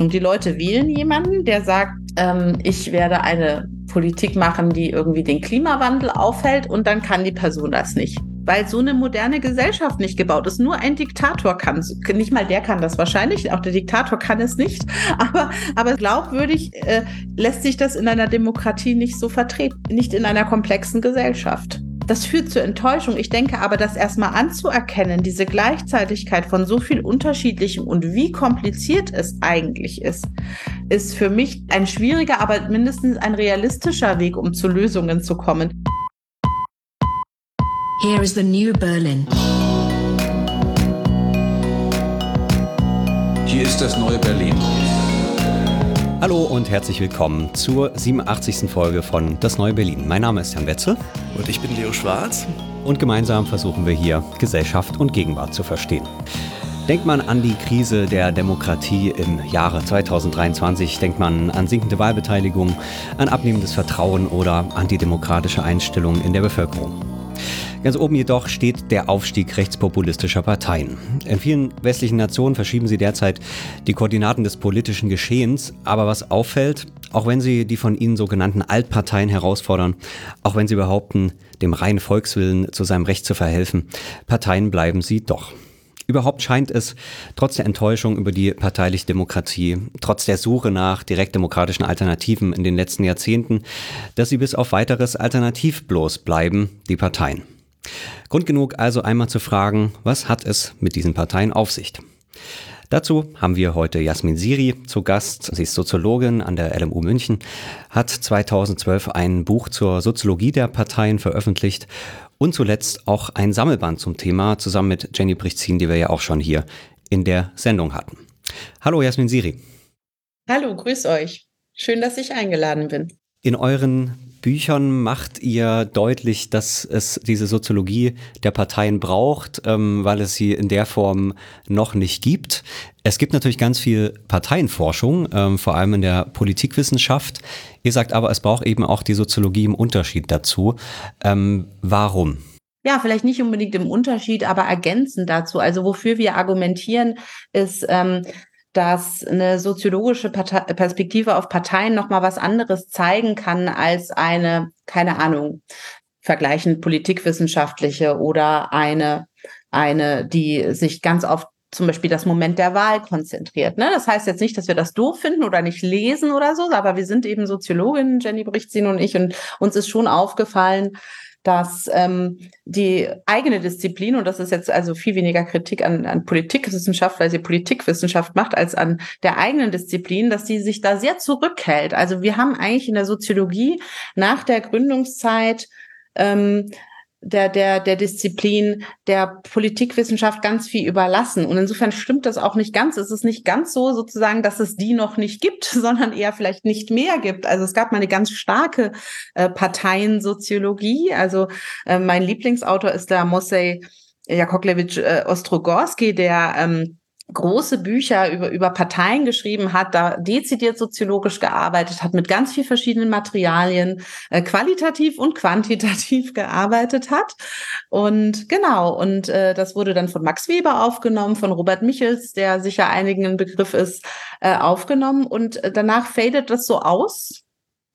Und die Leute wählen jemanden, der sagt, ähm, ich werde eine Politik machen, die irgendwie den Klimawandel aufhält und dann kann die Person das nicht. Weil so eine moderne Gesellschaft nicht gebaut ist. Nur ein Diktator kann es. Nicht mal der kann das wahrscheinlich. Auch der Diktator kann es nicht. Aber, aber glaubwürdig äh, lässt sich das in einer Demokratie nicht so vertreten. Nicht in einer komplexen Gesellschaft. Das führt zur Enttäuschung. Ich denke aber, das erstmal anzuerkennen, diese Gleichzeitigkeit von so viel Unterschiedlichem und wie kompliziert es eigentlich ist, ist für mich ein schwieriger, aber mindestens ein realistischer Weg, um zu Lösungen zu kommen. Here is the new Berlin. Hier ist das neue Berlin. Hallo und herzlich willkommen zur 87. Folge von Das Neue Berlin. Mein Name ist Jan Wetzel. Und ich bin Leo Schwarz. Und gemeinsam versuchen wir hier Gesellschaft und Gegenwart zu verstehen. Denkt man an die Krise der Demokratie im Jahre 2023, denkt man an sinkende Wahlbeteiligung, an abnehmendes Vertrauen oder antidemokratische Einstellungen in der Bevölkerung. Ganz oben jedoch steht der Aufstieg rechtspopulistischer Parteien. In vielen westlichen Nationen verschieben sie derzeit die Koordinaten des politischen Geschehens, aber was auffällt, auch wenn sie die von ihnen sogenannten Altparteien herausfordern, auch wenn sie behaupten, dem reinen Volkswillen zu seinem Recht zu verhelfen, Parteien bleiben sie doch. Überhaupt scheint es, trotz der Enttäuschung über die parteiliche Demokratie, trotz der Suche nach direktdemokratischen Alternativen in den letzten Jahrzehnten, dass sie bis auf weiteres alternativlos bleiben, die Parteien. Grund genug also einmal zu fragen, was hat es mit diesen Parteien auf sich? Dazu haben wir heute Jasmin Siri zu Gast. Sie ist Soziologin an der LMU München, hat 2012 ein Buch zur Soziologie der Parteien veröffentlicht und zuletzt auch ein Sammelband zum Thema zusammen mit Jenny Brichzin, die wir ja auch schon hier in der Sendung hatten. Hallo Jasmin Siri. Hallo, grüß euch. Schön, dass ich eingeladen bin. In euren Büchern macht ihr deutlich, dass es diese Soziologie der Parteien braucht, ähm, weil es sie in der Form noch nicht gibt. Es gibt natürlich ganz viel Parteienforschung, ähm, vor allem in der Politikwissenschaft. Ihr sagt aber, es braucht eben auch die Soziologie im Unterschied dazu. Ähm, warum? Ja, vielleicht nicht unbedingt im Unterschied, aber ergänzend dazu. Also wofür wir argumentieren, ist, ähm, dass eine soziologische Partei Perspektive auf Parteien noch mal was anderes zeigen kann als eine, keine Ahnung, vergleichend politikwissenschaftliche oder eine, eine, die sich ganz auf zum Beispiel das Moment der Wahl konzentriert. Ne? Das heißt jetzt nicht, dass wir das doof finden oder nicht lesen oder so, aber wir sind eben Soziologinnen, Jenny Brichtzin und ich, und uns ist schon aufgefallen, dass ähm, die eigene Disziplin, und das ist jetzt also viel weniger Kritik an, an Politikwissenschaft, weil sie Politikwissenschaft macht, als an der eigenen Disziplin, dass die sich da sehr zurückhält. Also wir haben eigentlich in der Soziologie nach der Gründungszeit ähm, der, der, der Disziplin der Politikwissenschaft ganz viel überlassen. Und insofern stimmt das auch nicht ganz. Es ist nicht ganz so sozusagen, dass es die noch nicht gibt, sondern eher vielleicht nicht mehr gibt. Also es gab mal eine ganz starke äh, Parteiensoziologie. Also äh, mein Lieblingsautor ist der Mosej Jakoklewitsch äh, Ostrogorski, der ähm, große Bücher über, über Parteien geschrieben hat, da dezidiert soziologisch gearbeitet hat, mit ganz viel verschiedenen Materialien, äh, qualitativ und quantitativ gearbeitet hat. Und genau, und äh, das wurde dann von Max Weber aufgenommen, von Robert Michels, der sicher einigen ein Begriff ist, äh, aufgenommen. Und äh, danach fadet das so aus.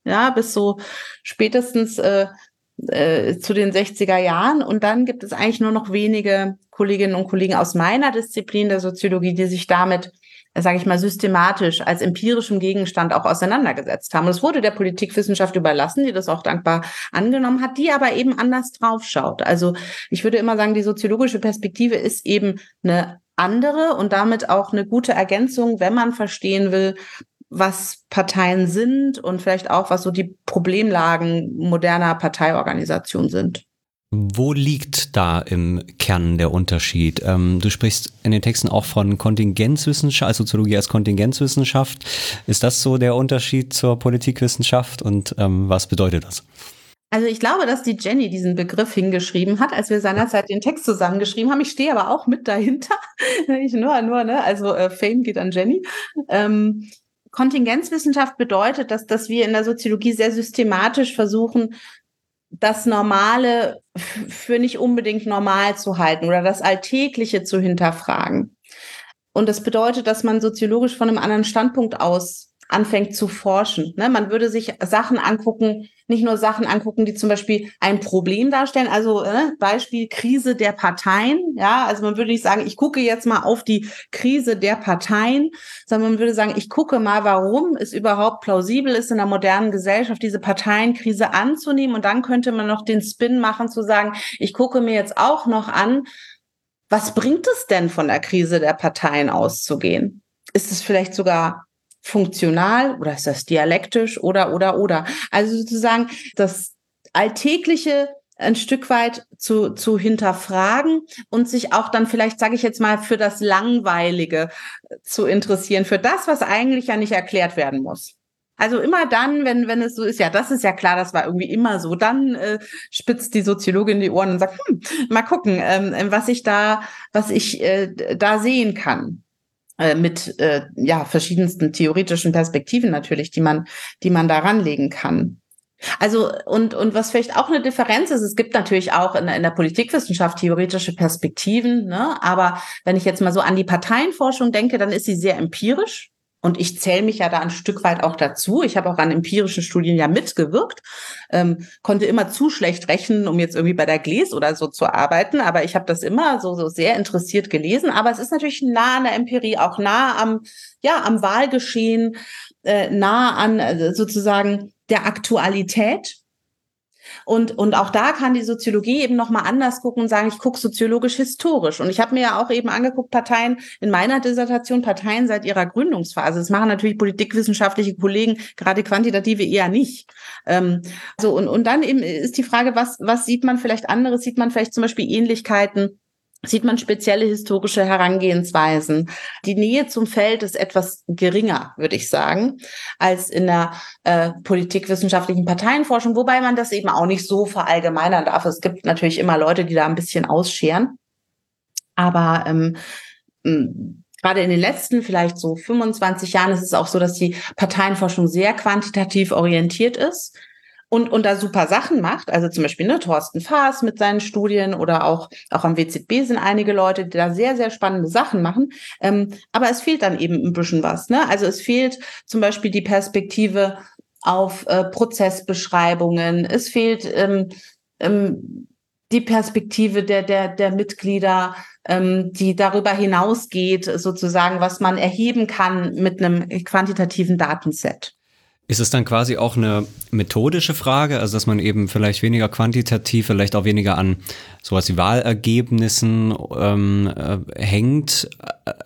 Ja, bis so spätestens äh, äh, zu den 60er Jahren. Und dann gibt es eigentlich nur noch wenige Kolleginnen und Kollegen aus meiner Disziplin der Soziologie, die sich damit, sage ich mal, systematisch als empirischem Gegenstand auch auseinandergesetzt haben. Und es wurde der Politikwissenschaft überlassen, die das auch dankbar angenommen hat, die aber eben anders draufschaut. Also ich würde immer sagen, die soziologische Perspektive ist eben eine andere und damit auch eine gute Ergänzung, wenn man verstehen will, was Parteien sind und vielleicht auch, was so die Problemlagen moderner Parteiorganisation sind. Wo liegt da im Kern der Unterschied? Ähm, du sprichst in den Texten auch von Kontingenzwissenschaft, also Soziologie als Kontingenzwissenschaft. Ist das so der Unterschied zur Politikwissenschaft und ähm, was bedeutet das? Also ich glaube, dass die Jenny diesen Begriff hingeschrieben hat, als wir seinerzeit den Text zusammengeschrieben haben. Ich stehe aber auch mit dahinter. ich nur, nur, ne? Also äh, Fame geht an Jenny. Ähm, Kontingenzwissenschaft bedeutet, dass, dass wir in der Soziologie sehr systematisch versuchen, das Normale für nicht unbedingt normal zu halten oder das Alltägliche zu hinterfragen. Und das bedeutet, dass man soziologisch von einem anderen Standpunkt aus anfängt zu forschen. Ne? Man würde sich Sachen angucken, nicht nur Sachen angucken, die zum Beispiel ein Problem darstellen. Also äh, Beispiel Krise der Parteien. Ja, also man würde nicht sagen, ich gucke jetzt mal auf die Krise der Parteien, sondern man würde sagen, ich gucke mal, warum es überhaupt plausibel ist, in der modernen Gesellschaft diese Parteienkrise anzunehmen. Und dann könnte man noch den Spin machen, zu sagen, ich gucke mir jetzt auch noch an, was bringt es denn von der Krise der Parteien auszugehen? Ist es vielleicht sogar funktional oder ist das dialektisch oder, oder, oder. Also sozusagen das Alltägliche ein Stück weit zu, zu hinterfragen und sich auch dann vielleicht, sage ich jetzt mal, für das Langweilige zu interessieren, für das, was eigentlich ja nicht erklärt werden muss. Also immer dann, wenn, wenn es so ist, ja, das ist ja klar, das war irgendwie immer so, dann äh, spitzt die Soziologin die Ohren und sagt, hm, mal gucken, ähm, was ich da, was ich äh, da sehen kann. Äh, mit äh, ja verschiedensten theoretischen Perspektiven natürlich, die man, die man da ranlegen kann. Also und und was vielleicht auch eine Differenz ist, es gibt natürlich auch in, in der Politikwissenschaft theoretische Perspektiven, ne? aber wenn ich jetzt mal so an die Parteienforschung denke, dann ist sie sehr empirisch. Und ich zähle mich ja da ein Stück weit auch dazu. Ich habe auch an empirischen Studien ja mitgewirkt, ähm, konnte immer zu schlecht rechnen, um jetzt irgendwie bei der Gläs oder so zu arbeiten. Aber ich habe das immer so, so sehr interessiert gelesen. Aber es ist natürlich nah an der Empirie, auch nah am, ja, am Wahlgeschehen, äh, nah an äh, sozusagen der Aktualität. Und, und auch da kann die Soziologie eben nochmal anders gucken und sagen, ich gucke soziologisch historisch. Und ich habe mir ja auch eben angeguckt, Parteien in meiner Dissertation, Parteien seit ihrer Gründungsphase. Das machen natürlich politikwissenschaftliche Kollegen, gerade quantitative eher nicht. Ähm, so, und, und dann eben ist die Frage, was, was sieht man vielleicht anderes? Sieht man vielleicht zum Beispiel Ähnlichkeiten sieht man spezielle historische Herangehensweisen. Die Nähe zum Feld ist etwas geringer, würde ich sagen, als in der äh, politikwissenschaftlichen Parteienforschung, wobei man das eben auch nicht so verallgemeinern darf. Es gibt natürlich immer Leute, die da ein bisschen ausscheren. Aber ähm, gerade in den letzten vielleicht so 25 Jahren ist es auch so, dass die Parteienforschung sehr quantitativ orientiert ist und, und da super Sachen macht. Also zum Beispiel ne, Thorsten Faas mit seinen Studien oder auch, auch am WZB sind einige Leute, die da sehr, sehr spannende Sachen machen. Ähm, aber es fehlt dann eben ein bisschen was. Ne? Also es fehlt zum Beispiel die Perspektive auf äh, Prozessbeschreibungen. Es fehlt ähm, ähm, die Perspektive der, der, der Mitglieder, ähm, die darüber hinausgeht, sozusagen, was man erheben kann mit einem quantitativen Datenset. Ist es dann quasi auch eine methodische Frage, also dass man eben vielleicht weniger quantitativ, vielleicht auch weniger an sowas wie Wahlergebnissen ähm, äh, hängt?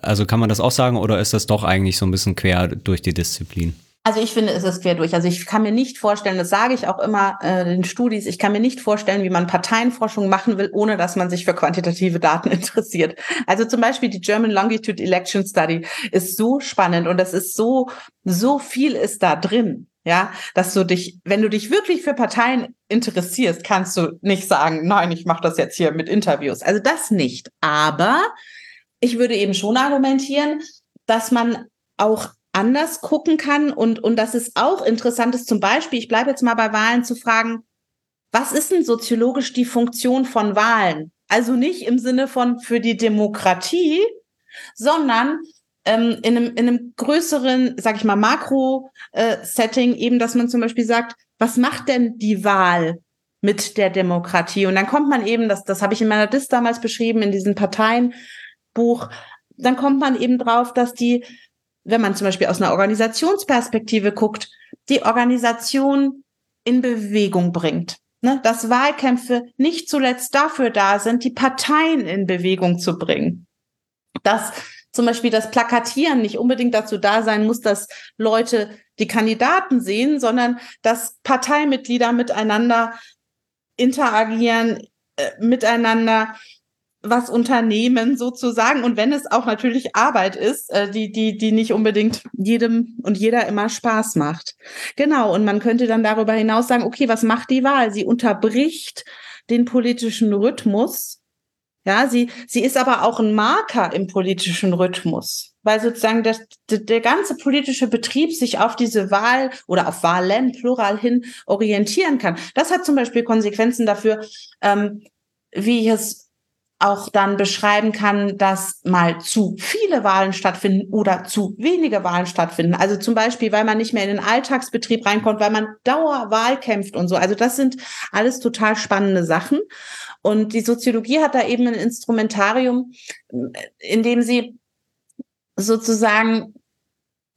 Also kann man das auch sagen oder ist das doch eigentlich so ein bisschen quer durch die Disziplin? Also ich finde, es ist quer durch. Also ich kann mir nicht vorstellen, das sage ich auch immer äh, den Studis, ich kann mir nicht vorstellen, wie man Parteienforschung machen will, ohne dass man sich für quantitative Daten interessiert. Also zum Beispiel die German Longitude Election Study ist so spannend und das ist so, so viel ist da drin. Ja, dass du dich, wenn du dich wirklich für Parteien interessierst, kannst du nicht sagen, nein, ich mache das jetzt hier mit Interviews. Also das nicht. Aber ich würde eben schon argumentieren, dass man auch anders gucken kann und, und dass es auch interessant ist, zum Beispiel, ich bleibe jetzt mal bei Wahlen zu fragen, was ist denn soziologisch die Funktion von Wahlen? Also nicht im Sinne von für die Demokratie, sondern ähm, in, einem, in einem größeren, sag ich mal, Makro-Setting, äh, eben, dass man zum Beispiel sagt, was macht denn die Wahl mit der Demokratie? Und dann kommt man eben, das, das habe ich in meiner Dis damals beschrieben, in diesem Parteienbuch, dann kommt man eben drauf, dass die wenn man zum Beispiel aus einer Organisationsperspektive guckt, die Organisation in Bewegung bringt. Ne? Dass Wahlkämpfe nicht zuletzt dafür da sind, die Parteien in Bewegung zu bringen. Dass zum Beispiel das Plakatieren nicht unbedingt dazu da sein muss, dass Leute die Kandidaten sehen, sondern dass Parteimitglieder miteinander interagieren, äh, miteinander was unternehmen sozusagen und wenn es auch natürlich Arbeit ist, äh, die die die nicht unbedingt jedem und jeder immer Spaß macht. Genau und man könnte dann darüber hinaus sagen, okay, was macht die Wahl? Sie unterbricht den politischen Rhythmus. Ja, sie sie ist aber auch ein Marker im politischen Rhythmus, weil sozusagen das, der ganze politische Betrieb sich auf diese Wahl oder auf Wahlen plural hin orientieren kann. Das hat zum Beispiel Konsequenzen dafür, ähm, wie es auch dann beschreiben kann, dass mal zu viele Wahlen stattfinden oder zu wenige Wahlen stattfinden. Also zum Beispiel, weil man nicht mehr in den Alltagsbetrieb reinkommt, weil man Dauerwahl kämpft und so. Also das sind alles total spannende Sachen. Und die Soziologie hat da eben ein Instrumentarium, in dem sie sozusagen,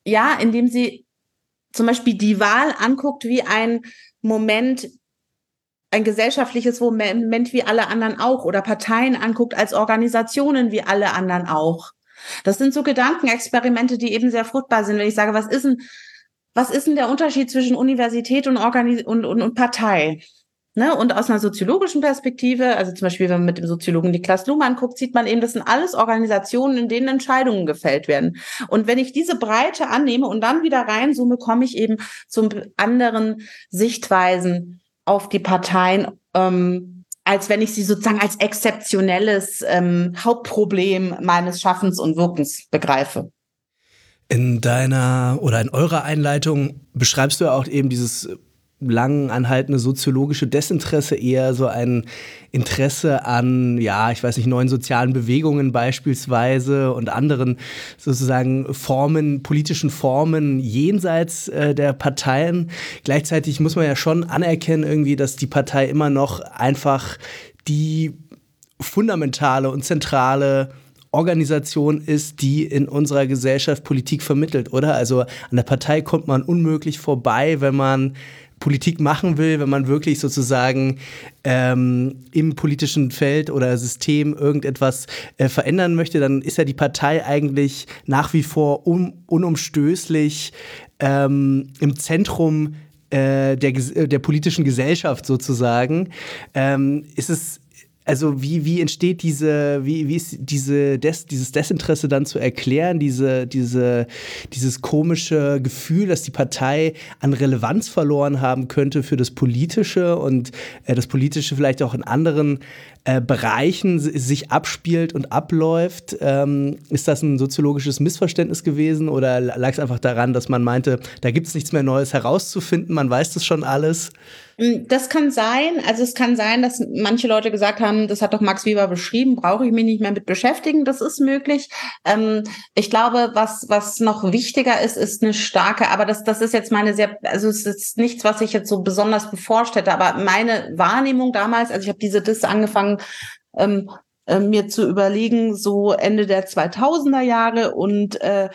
ja, in dem sie zum Beispiel die Wahl anguckt wie ein Moment ein gesellschaftliches Moment wie alle anderen auch oder Parteien anguckt als Organisationen wie alle anderen auch. Das sind so Gedankenexperimente, die eben sehr fruchtbar sind. Wenn ich sage, was ist denn, was ist denn der Unterschied zwischen Universität und, Organis und, und, und Partei? Ne? Und aus einer soziologischen Perspektive, also zum Beispiel, wenn man mit dem Soziologen Niklas Luhmann guckt, sieht man eben, das sind alles Organisationen, in denen Entscheidungen gefällt werden. Und wenn ich diese Breite annehme und dann wieder reinzoome, komme ich eben zu anderen Sichtweisen auf die Parteien, ähm, als wenn ich sie sozusagen als exzeptionelles ähm, Hauptproblem meines Schaffens und Wirkens begreife. In deiner oder in eurer Einleitung beschreibst du ja auch eben dieses lang anhaltende soziologische Desinteresse eher so ein Interesse an, ja, ich weiß nicht, neuen sozialen Bewegungen beispielsweise und anderen sozusagen Formen, politischen Formen jenseits äh, der Parteien. Gleichzeitig muss man ja schon anerkennen irgendwie, dass die Partei immer noch einfach die fundamentale und zentrale Organisation ist, die in unserer Gesellschaft Politik vermittelt, oder? Also an der Partei kommt man unmöglich vorbei, wenn man Politik machen will, wenn man wirklich sozusagen ähm, im politischen Feld oder System irgendetwas äh, verändern möchte, dann ist ja die Partei eigentlich nach wie vor un unumstößlich ähm, im Zentrum äh, der, der politischen Gesellschaft sozusagen. Ähm, ist es also wie, wie entsteht diese, wie, wie ist diese Des, dieses Desinteresse dann zu erklären, diese, diese, dieses komische Gefühl, dass die Partei an Relevanz verloren haben könnte für das Politische und äh, das Politische vielleicht auch in anderen äh, Bereichen sich abspielt und abläuft. Ähm, ist das ein soziologisches Missverständnis gewesen oder lag es einfach daran, dass man meinte, da gibt es nichts mehr Neues herauszufinden, man weiß das schon alles? Hm, das kann sein. Also es kann sein, dass manche Leute gesagt haben, das hat doch Max Weber beschrieben, brauche ich mich nicht mehr mit beschäftigen. Das ist möglich. Ähm, ich glaube, was, was noch wichtiger ist, ist eine starke, aber das, das ist jetzt meine sehr, also es ist nichts, was ich jetzt so besonders beforscht hätte, aber meine Wahrnehmung damals, also ich habe diese Dis angefangen, ähm, äh, mir zu überlegen, so Ende der 2000er Jahre und äh,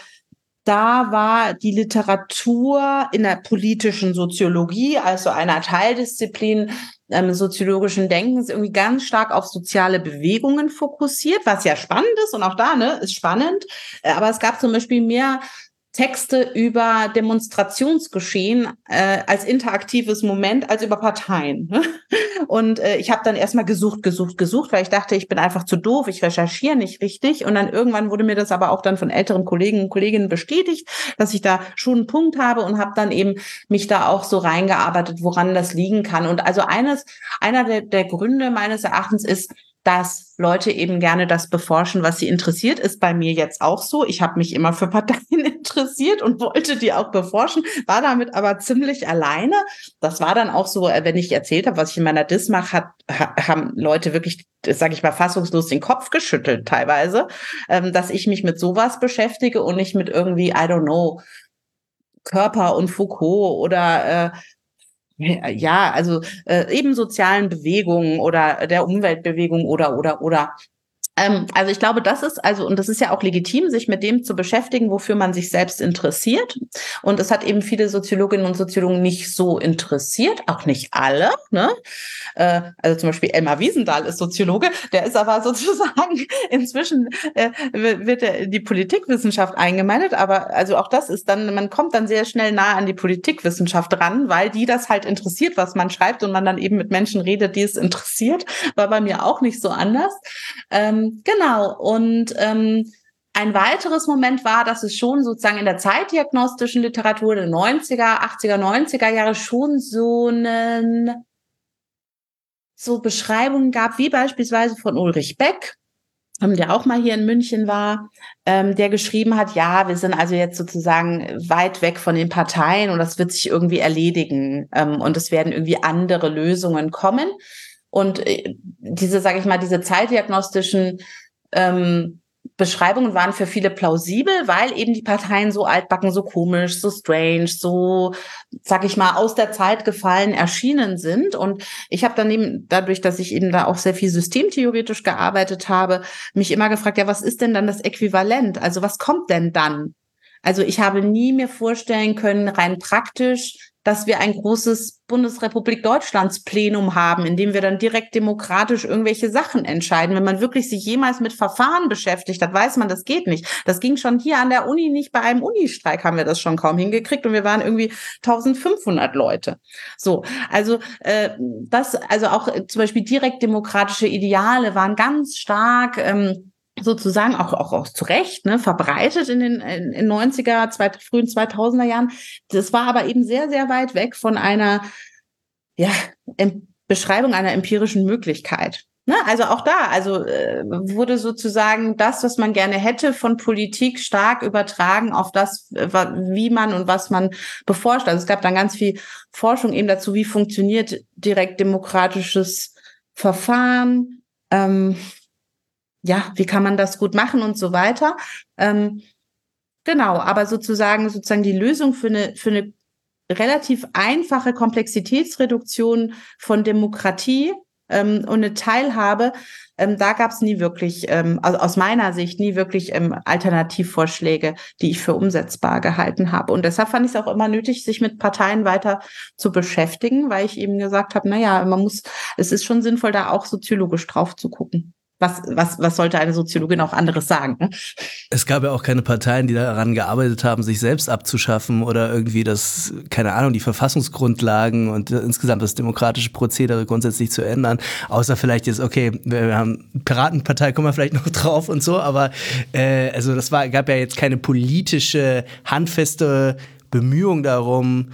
da war die Literatur in der politischen Soziologie, also einer Teildisziplin ähm, soziologischen Denkens, irgendwie ganz stark auf soziale Bewegungen fokussiert, was ja spannend ist und auch da ne, ist spannend. Äh, aber es gab zum Beispiel mehr Texte über Demonstrationsgeschehen äh, als interaktives Moment als über Parteien. Und äh, ich habe dann erstmal gesucht, gesucht, gesucht, weil ich dachte, ich bin einfach zu doof, ich recherchiere nicht richtig. Und dann irgendwann wurde mir das aber auch dann von älteren Kollegen und Kolleginnen bestätigt, dass ich da schon einen Punkt habe und habe dann eben mich da auch so reingearbeitet, woran das liegen kann. Und also eines, einer der, der Gründe meines Erachtens ist, dass Leute eben gerne das beforschen, was sie interessiert, ist bei mir jetzt auch so. Ich habe mich immer für Parteien interessiert und wollte die auch beforschen, war damit aber ziemlich alleine. Das war dann auch so, äh, wenn ich erzählt habe, was ich in meiner Dis mache, hat, haben Leute wirklich, sage ich mal, fassungslos den Kopf geschüttelt teilweise, ähm, dass ich mich mit sowas beschäftige und nicht mit irgendwie, I don't know, Körper und Foucault oder äh, ja, also äh, eben sozialen Bewegungen oder der Umweltbewegung oder oder oder ähm, also ich glaube, das ist also, und das ist ja auch legitim, sich mit dem zu beschäftigen, wofür man sich selbst interessiert. Und es hat eben viele Soziologinnen und Soziologen nicht so interessiert, auch nicht alle. Ne? Äh, also zum Beispiel Elmar Wiesendahl ist Soziologe, der ist aber sozusagen inzwischen äh, wird er die Politikwissenschaft eingemeindet, aber also auch das ist dann, man kommt dann sehr schnell nah an die Politikwissenschaft ran, weil die das halt interessiert, was man schreibt und man dann eben mit Menschen redet, die es interessiert. War bei mir auch nicht so anders. Ähm, ähm, genau. Und ähm, ein weiteres Moment war, dass es schon sozusagen in der zeitdiagnostischen Literatur der 90er, 80er, 90er Jahre schon so einen so Beschreibungen gab, wie beispielsweise von Ulrich Beck, ähm, der auch mal hier in München war, ähm, der geschrieben hat, ja, wir sind also jetzt sozusagen weit weg von den Parteien und das wird sich irgendwie erledigen ähm, und es werden irgendwie andere Lösungen kommen. Und äh, diese, sage ich mal, diese zeitdiagnostischen ähm, Beschreibungen waren für viele plausibel, weil eben die Parteien so altbacken, so komisch, so strange, so, sag ich mal, aus der Zeit gefallen erschienen sind. Und ich habe dann eben, dadurch, dass ich eben da auch sehr viel systemtheoretisch gearbeitet habe, mich immer gefragt, ja, was ist denn dann das Äquivalent? Also was kommt denn dann? Also ich habe nie mir vorstellen können, rein praktisch, dass wir ein großes Bundesrepublik Deutschlands Plenum haben, in dem wir dann direkt demokratisch irgendwelche Sachen entscheiden. Wenn man wirklich sich jemals mit Verfahren beschäftigt hat, weiß man, das geht nicht. Das ging schon hier an der Uni nicht. Bei einem Unistreik haben wir das schon kaum hingekriegt und wir waren irgendwie 1500 Leute. So, also äh, das, also auch äh, zum Beispiel direkt demokratische Ideale waren ganz stark. Ähm, sozusagen auch, auch, auch zu Recht ne, verbreitet in den in, in 90er, zwei, frühen 2000er Jahren. Das war aber eben sehr, sehr weit weg von einer ja, Beschreibung einer empirischen Möglichkeit. Ne? Also auch da, also äh, wurde sozusagen das, was man gerne hätte, von Politik stark übertragen auf das, wie man und was man beforscht. Also es gab dann ganz viel Forschung eben dazu, wie funktioniert direkt demokratisches Verfahren. Ähm, ja, wie kann man das gut machen und so weiter. Ähm, genau, aber sozusagen, sozusagen die Lösung für eine, für eine relativ einfache Komplexitätsreduktion von Demokratie ähm, und eine Teilhabe, ähm, da gab es nie wirklich, ähm, also aus meiner Sicht nie wirklich ähm, Alternativvorschläge, die ich für umsetzbar gehalten habe. Und deshalb fand ich es auch immer nötig, sich mit Parteien weiter zu beschäftigen, weil ich eben gesagt habe, na ja, man muss, es ist schon sinnvoll, da auch soziologisch drauf zu gucken was, was, was sollte eine Soziologin auch anderes sagen? Ne? Es gab ja auch keine Parteien, die daran gearbeitet haben, sich selbst abzuschaffen oder irgendwie das, keine Ahnung, die Verfassungsgrundlagen und insgesamt das demokratische Prozedere grundsätzlich zu ändern. Außer vielleicht jetzt, okay, wir haben Piratenpartei, kommen wir vielleicht noch drauf und so, aber äh, also das war, gab ja jetzt keine politische, handfeste Bemühung darum,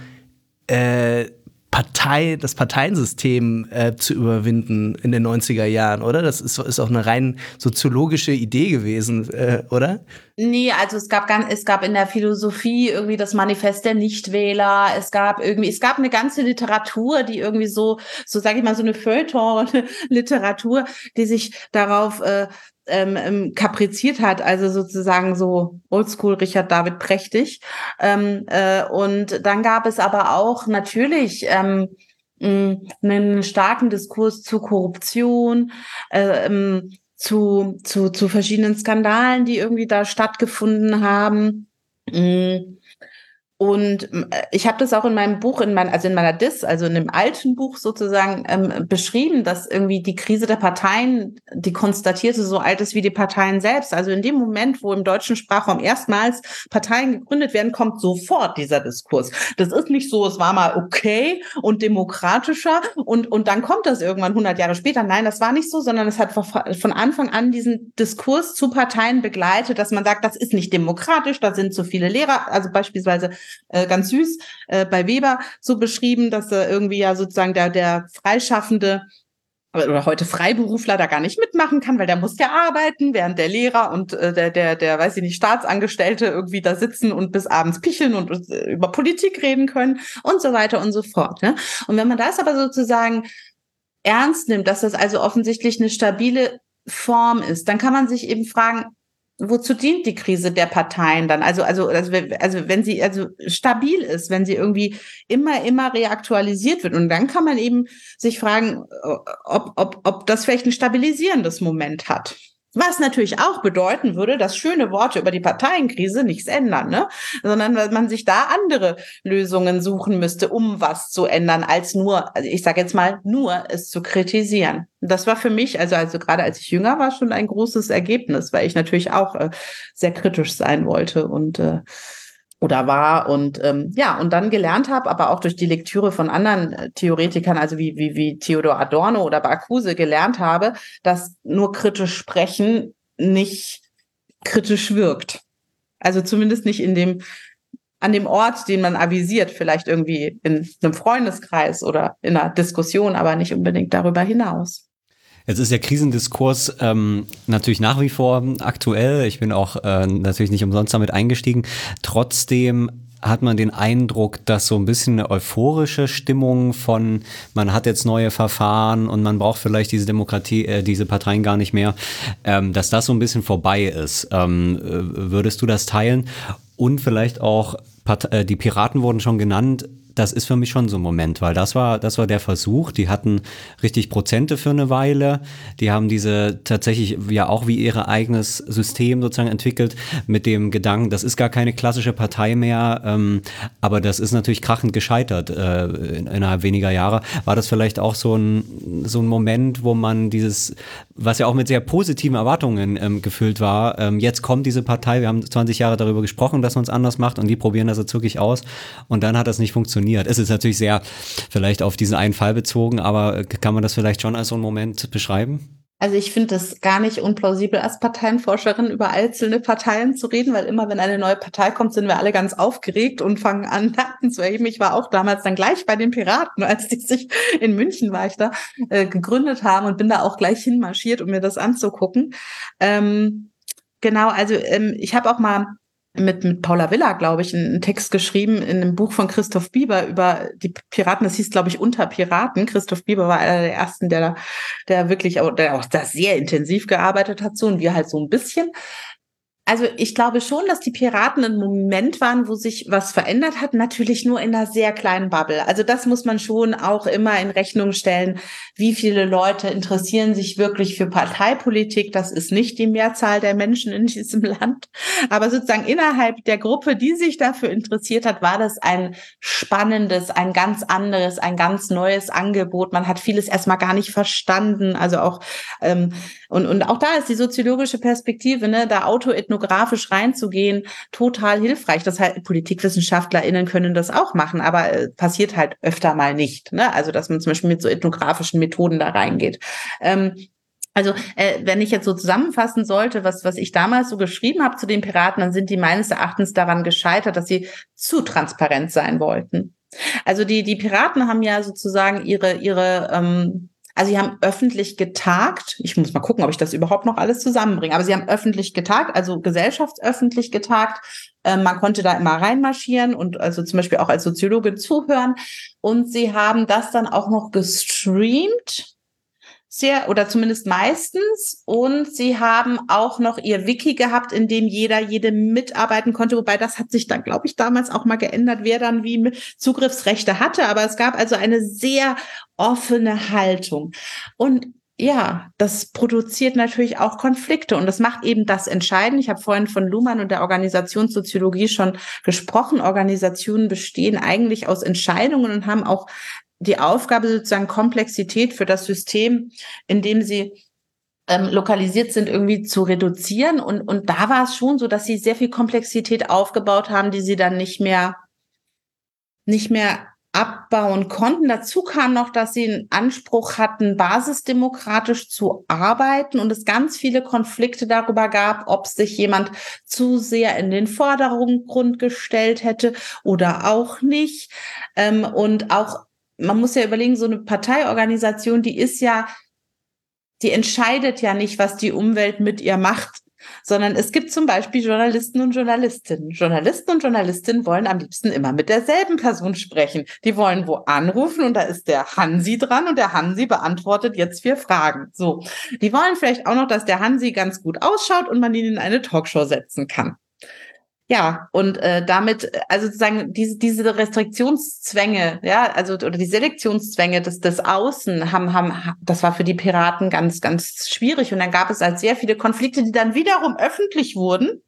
äh, Partei, das Parteiensystem äh, zu überwinden in den 90er Jahren, oder? Das ist, ist auch eine rein soziologische Idee gewesen, äh, oder? Nee, also es gab ganz, es gab in der Philosophie irgendwie das Manifest der Nichtwähler. Es gab irgendwie, es gab eine ganze Literatur, die irgendwie so, so sage ich mal, so eine Feuilleton-Literatur, die sich darauf äh, ähm, ähm, kapriziert hat, also sozusagen so Oldschool Richard David prächtig. Ähm, äh, und dann gab es aber auch natürlich ähm, einen starken Diskurs zu Korruption, äh, ähm, zu, zu, zu verschiedenen Skandalen, die irgendwie da stattgefunden haben. Mm. Und äh, ich habe das auch in meinem Buch, in mein, also in meiner Dis, also in dem alten Buch sozusagen ähm, beschrieben, dass irgendwie die Krise der Parteien, die konstatierte, so alt ist wie die Parteien selbst. Also in dem Moment, wo im deutschen Sprachraum erstmals Parteien gegründet werden, kommt sofort dieser Diskurs. Das ist nicht so, es war mal okay und demokratischer und, und dann kommt das irgendwann 100 Jahre später. Nein, das war nicht so, sondern es hat von Anfang an diesen Diskurs zu Parteien begleitet, dass man sagt, das ist nicht demokratisch, da sind zu viele Lehrer, also beispielsweise äh, ganz süß äh, bei Weber so beschrieben, dass er irgendwie ja sozusagen der, der Freischaffende oder heute Freiberufler da gar nicht mitmachen kann, weil der muss ja arbeiten, während der Lehrer und äh, der, der, der, weiß ich nicht, Staatsangestellte irgendwie da sitzen und bis abends picheln und äh, über Politik reden können und so weiter und so fort. Ne? Und wenn man das aber sozusagen ernst nimmt, dass das also offensichtlich eine stabile Form ist, dann kann man sich eben fragen, wozu dient die Krise der Parteien dann? Also, also, also, also wenn sie also stabil ist, wenn sie irgendwie immer, immer reaktualisiert wird. Und dann kann man eben sich fragen, ob, ob, ob das vielleicht ein stabilisierendes Moment hat. Was natürlich auch bedeuten würde, dass schöne Worte über die Parteienkrise nichts ändern, ne? sondern dass man sich da andere Lösungen suchen müsste, um was zu ändern, als nur, also ich sage jetzt mal, nur es zu kritisieren. Das war für mich, also, also gerade als ich jünger war, schon ein großes Ergebnis, weil ich natürlich auch äh, sehr kritisch sein wollte und äh, oder war und ähm, ja und dann gelernt habe, aber auch durch die Lektüre von anderen äh, Theoretikern, also wie wie wie Theodor Adorno oder Barkuse gelernt habe, dass nur kritisch sprechen nicht kritisch wirkt. Also zumindest nicht in dem an dem Ort, den man avisiert, vielleicht irgendwie in einem Freundeskreis oder in einer Diskussion, aber nicht unbedingt darüber hinaus. Jetzt ist der Krisendiskurs ähm, natürlich nach wie vor aktuell. Ich bin auch äh, natürlich nicht umsonst damit eingestiegen. Trotzdem hat man den Eindruck, dass so ein bisschen eine euphorische Stimmung von, man hat jetzt neue Verfahren und man braucht vielleicht diese Demokratie, äh, diese Parteien gar nicht mehr, ähm, dass das so ein bisschen vorbei ist. Ähm, äh, würdest du das teilen? Und vielleicht auch, Part äh, die Piraten wurden schon genannt das ist für mich schon so ein Moment, weil das war, das war der Versuch. Die hatten richtig Prozente für eine Weile. Die haben diese tatsächlich ja auch wie ihr eigenes System sozusagen entwickelt mit dem Gedanken, das ist gar keine klassische Partei mehr, ähm, aber das ist natürlich krachend gescheitert äh, in, innerhalb weniger Jahre. War das vielleicht auch so ein, so ein Moment, wo man dieses, was ja auch mit sehr positiven Erwartungen ähm, gefüllt war, ähm, jetzt kommt diese Partei, wir haben 20 Jahre darüber gesprochen, dass man es anders macht und die probieren das jetzt wirklich aus und dann hat das nicht funktioniert funktioniert. Es ist natürlich sehr vielleicht auf diesen einen Fall bezogen, aber kann man das vielleicht schon als so einen Moment beschreiben? Also ich finde es gar nicht unplausibel, als Parteienforscherin über einzelne Parteien zu reden, weil immer, wenn eine neue Partei kommt, sind wir alle ganz aufgeregt und fangen an, Daten zu erheben. Ich war auch damals dann gleich bei den Piraten, als die sich in München war ich da, äh, gegründet haben und bin da auch gleich hinmarschiert, um mir das anzugucken. Ähm, genau, also ähm, ich habe auch mal mit, mit Paula Villa, glaube ich, einen Text geschrieben in einem Buch von Christoph Bieber über die Piraten. Das hieß, glaube ich, Unter Piraten. Christoph Bieber war einer der ersten, der, der wirklich auch, der auch da sehr intensiv gearbeitet hat, so und wir halt so ein bisschen. Also ich glaube schon, dass die Piraten ein Moment waren, wo sich was verändert hat, natürlich nur in einer sehr kleinen Bubble. Also das muss man schon auch immer in Rechnung stellen. Wie viele Leute interessieren sich wirklich für Parteipolitik? Das ist nicht die Mehrzahl der Menschen in diesem Land. Aber sozusagen innerhalb der Gruppe, die sich dafür interessiert hat, war das ein spannendes, ein ganz anderes, ein ganz neues Angebot. Man hat vieles erstmal gar nicht verstanden. Also auch ähm, und, und auch da ist die soziologische Perspektive, ne, da autoethnografisch reinzugehen, total hilfreich. Das heißt, PolitikwissenschaftlerInnen können das auch machen, aber äh, passiert halt öfter mal nicht. Ne? Also, dass man zum Beispiel mit so ethnografischen Methoden da reingeht. Ähm, also, äh, wenn ich jetzt so zusammenfassen sollte, was, was ich damals so geschrieben habe zu den Piraten, dann sind die meines Erachtens daran gescheitert, dass sie zu transparent sein wollten. Also die, die Piraten haben ja sozusagen ihre, ihre ähm, also sie haben öffentlich getagt. Ich muss mal gucken, ob ich das überhaupt noch alles zusammenbringe. Aber sie haben öffentlich getagt, also gesellschaftsöffentlich getagt. Ähm, man konnte da immer reinmarschieren und also zum Beispiel auch als Soziologin zuhören. Und sie haben das dann auch noch gestreamt sehr oder zumindest meistens. Und sie haben auch noch ihr Wiki gehabt, in dem jeder, jede mitarbeiten konnte. Wobei das hat sich dann, glaube ich, damals auch mal geändert, wer dann wie Zugriffsrechte hatte. Aber es gab also eine sehr offene Haltung. Und ja, das produziert natürlich auch Konflikte und das macht eben das entscheidend. Ich habe vorhin von Luhmann und der Organisationssoziologie schon gesprochen. Organisationen bestehen eigentlich aus Entscheidungen und haben auch die Aufgabe sozusagen Komplexität für das System, in dem sie ähm, lokalisiert sind, irgendwie zu reduzieren. Und, und da war es schon so, dass sie sehr viel Komplexität aufgebaut haben, die sie dann nicht mehr, nicht mehr abbauen konnten. Dazu kam noch, dass sie einen Anspruch hatten, basisdemokratisch zu arbeiten und es ganz viele Konflikte darüber gab, ob sich jemand zu sehr in den Vordergrund gestellt hätte oder auch nicht. Ähm, und auch man muss ja überlegen, so eine Parteiorganisation, die ist ja, die entscheidet ja nicht, was die Umwelt mit ihr macht, sondern es gibt zum Beispiel Journalisten und Journalistinnen. Journalisten und Journalistinnen wollen am liebsten immer mit derselben Person sprechen. Die wollen wo anrufen und da ist der Hansi dran und der Hansi beantwortet jetzt vier Fragen. So. Die wollen vielleicht auch noch, dass der Hansi ganz gut ausschaut und man ihn in eine Talkshow setzen kann. Ja, und äh, damit, also sozusagen diese, diese Restriktionszwänge, ja, also oder die Selektionszwänge des, des Außen haben, haben, das war für die Piraten ganz, ganz schwierig. Und dann gab es halt sehr viele Konflikte, die dann wiederum öffentlich wurden.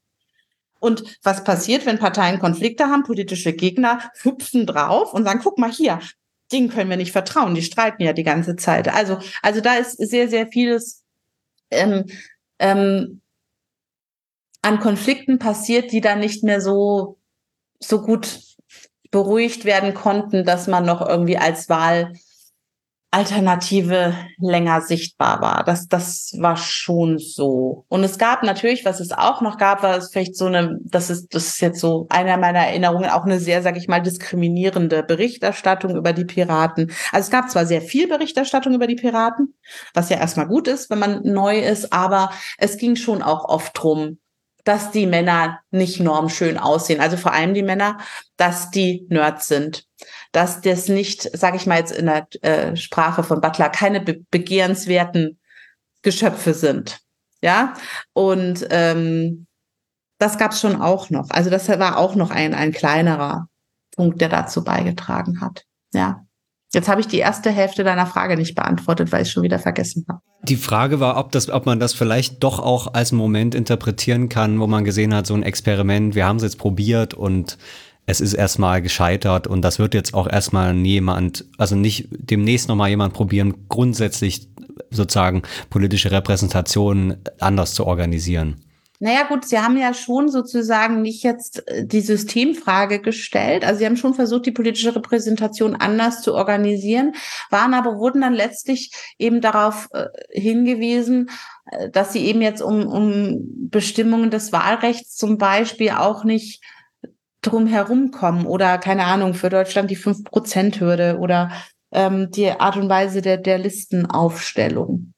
Und was passiert, wenn Parteien Konflikte haben? Politische Gegner hüpfen drauf und sagen, guck mal hier, denen können wir nicht vertrauen, die streiten ja die ganze Zeit. Also, also da ist sehr, sehr vieles ähm, ähm, an Konflikten passiert, die dann nicht mehr so, so gut beruhigt werden konnten, dass man noch irgendwie als Wahlalternative länger sichtbar war. Das, das war schon so. Und es gab natürlich, was es auch noch gab, war es vielleicht so eine, das ist, das ist jetzt so einer meiner Erinnerungen, auch eine sehr, sag ich mal, diskriminierende Berichterstattung über die Piraten. Also es gab zwar sehr viel Berichterstattung über die Piraten, was ja erstmal gut ist, wenn man neu ist, aber es ging schon auch oft drum, dass die Männer nicht normschön aussehen. Also vor allem die Männer, dass die Nerds sind. Dass das nicht, sage ich mal jetzt in der äh, Sprache von Butler, keine be begehrenswerten Geschöpfe sind. Ja, und ähm, das gab es schon auch noch. Also das war auch noch ein, ein kleinerer Punkt, der dazu beigetragen hat. Ja. Jetzt habe ich die erste Hälfte deiner Frage nicht beantwortet, weil ich schon wieder vergessen habe. Die Frage war, ob, das, ob man das vielleicht doch auch als Moment interpretieren kann, wo man gesehen hat, so ein Experiment, wir haben es jetzt probiert und es ist erstmal gescheitert und das wird jetzt auch erstmal niemand, also nicht demnächst nochmal jemand probieren, grundsätzlich sozusagen politische Repräsentation anders zu organisieren. Naja, gut, Sie haben ja schon sozusagen nicht jetzt äh, die Systemfrage gestellt. Also Sie haben schon versucht, die politische Repräsentation anders zu organisieren, waren aber, wurden dann letztlich eben darauf äh, hingewiesen, äh, dass sie eben jetzt um, um Bestimmungen des Wahlrechts zum Beispiel auch nicht drum herumkommen oder keine Ahnung, für Deutschland die 5-Prozent-Hürde oder ähm, die Art und Weise der, der Listenaufstellung.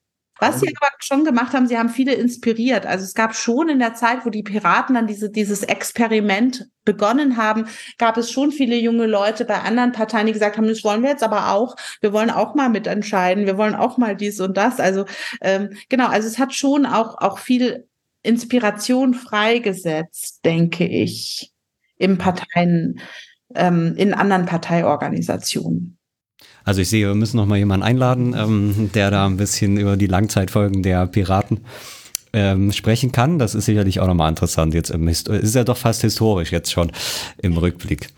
Was sie aber schon gemacht haben, sie haben viele inspiriert. Also es gab schon in der Zeit, wo die Piraten dann diese, dieses Experiment begonnen haben, gab es schon viele junge Leute bei anderen Parteien, die gesagt haben, das wollen wir jetzt aber auch. Wir wollen auch mal mitentscheiden. Wir wollen auch mal dies und das. Also ähm, genau, also es hat schon auch, auch viel Inspiration freigesetzt, denke ich, im Parteien, ähm, in anderen Parteiorganisationen. Also ich sehe, wir müssen noch mal jemanden einladen, ähm, der da ein bisschen über die Langzeitfolgen der Piraten ähm, sprechen kann. Das ist sicherlich auch nochmal interessant. Jetzt im Hist ist ja doch fast historisch jetzt schon im Rückblick.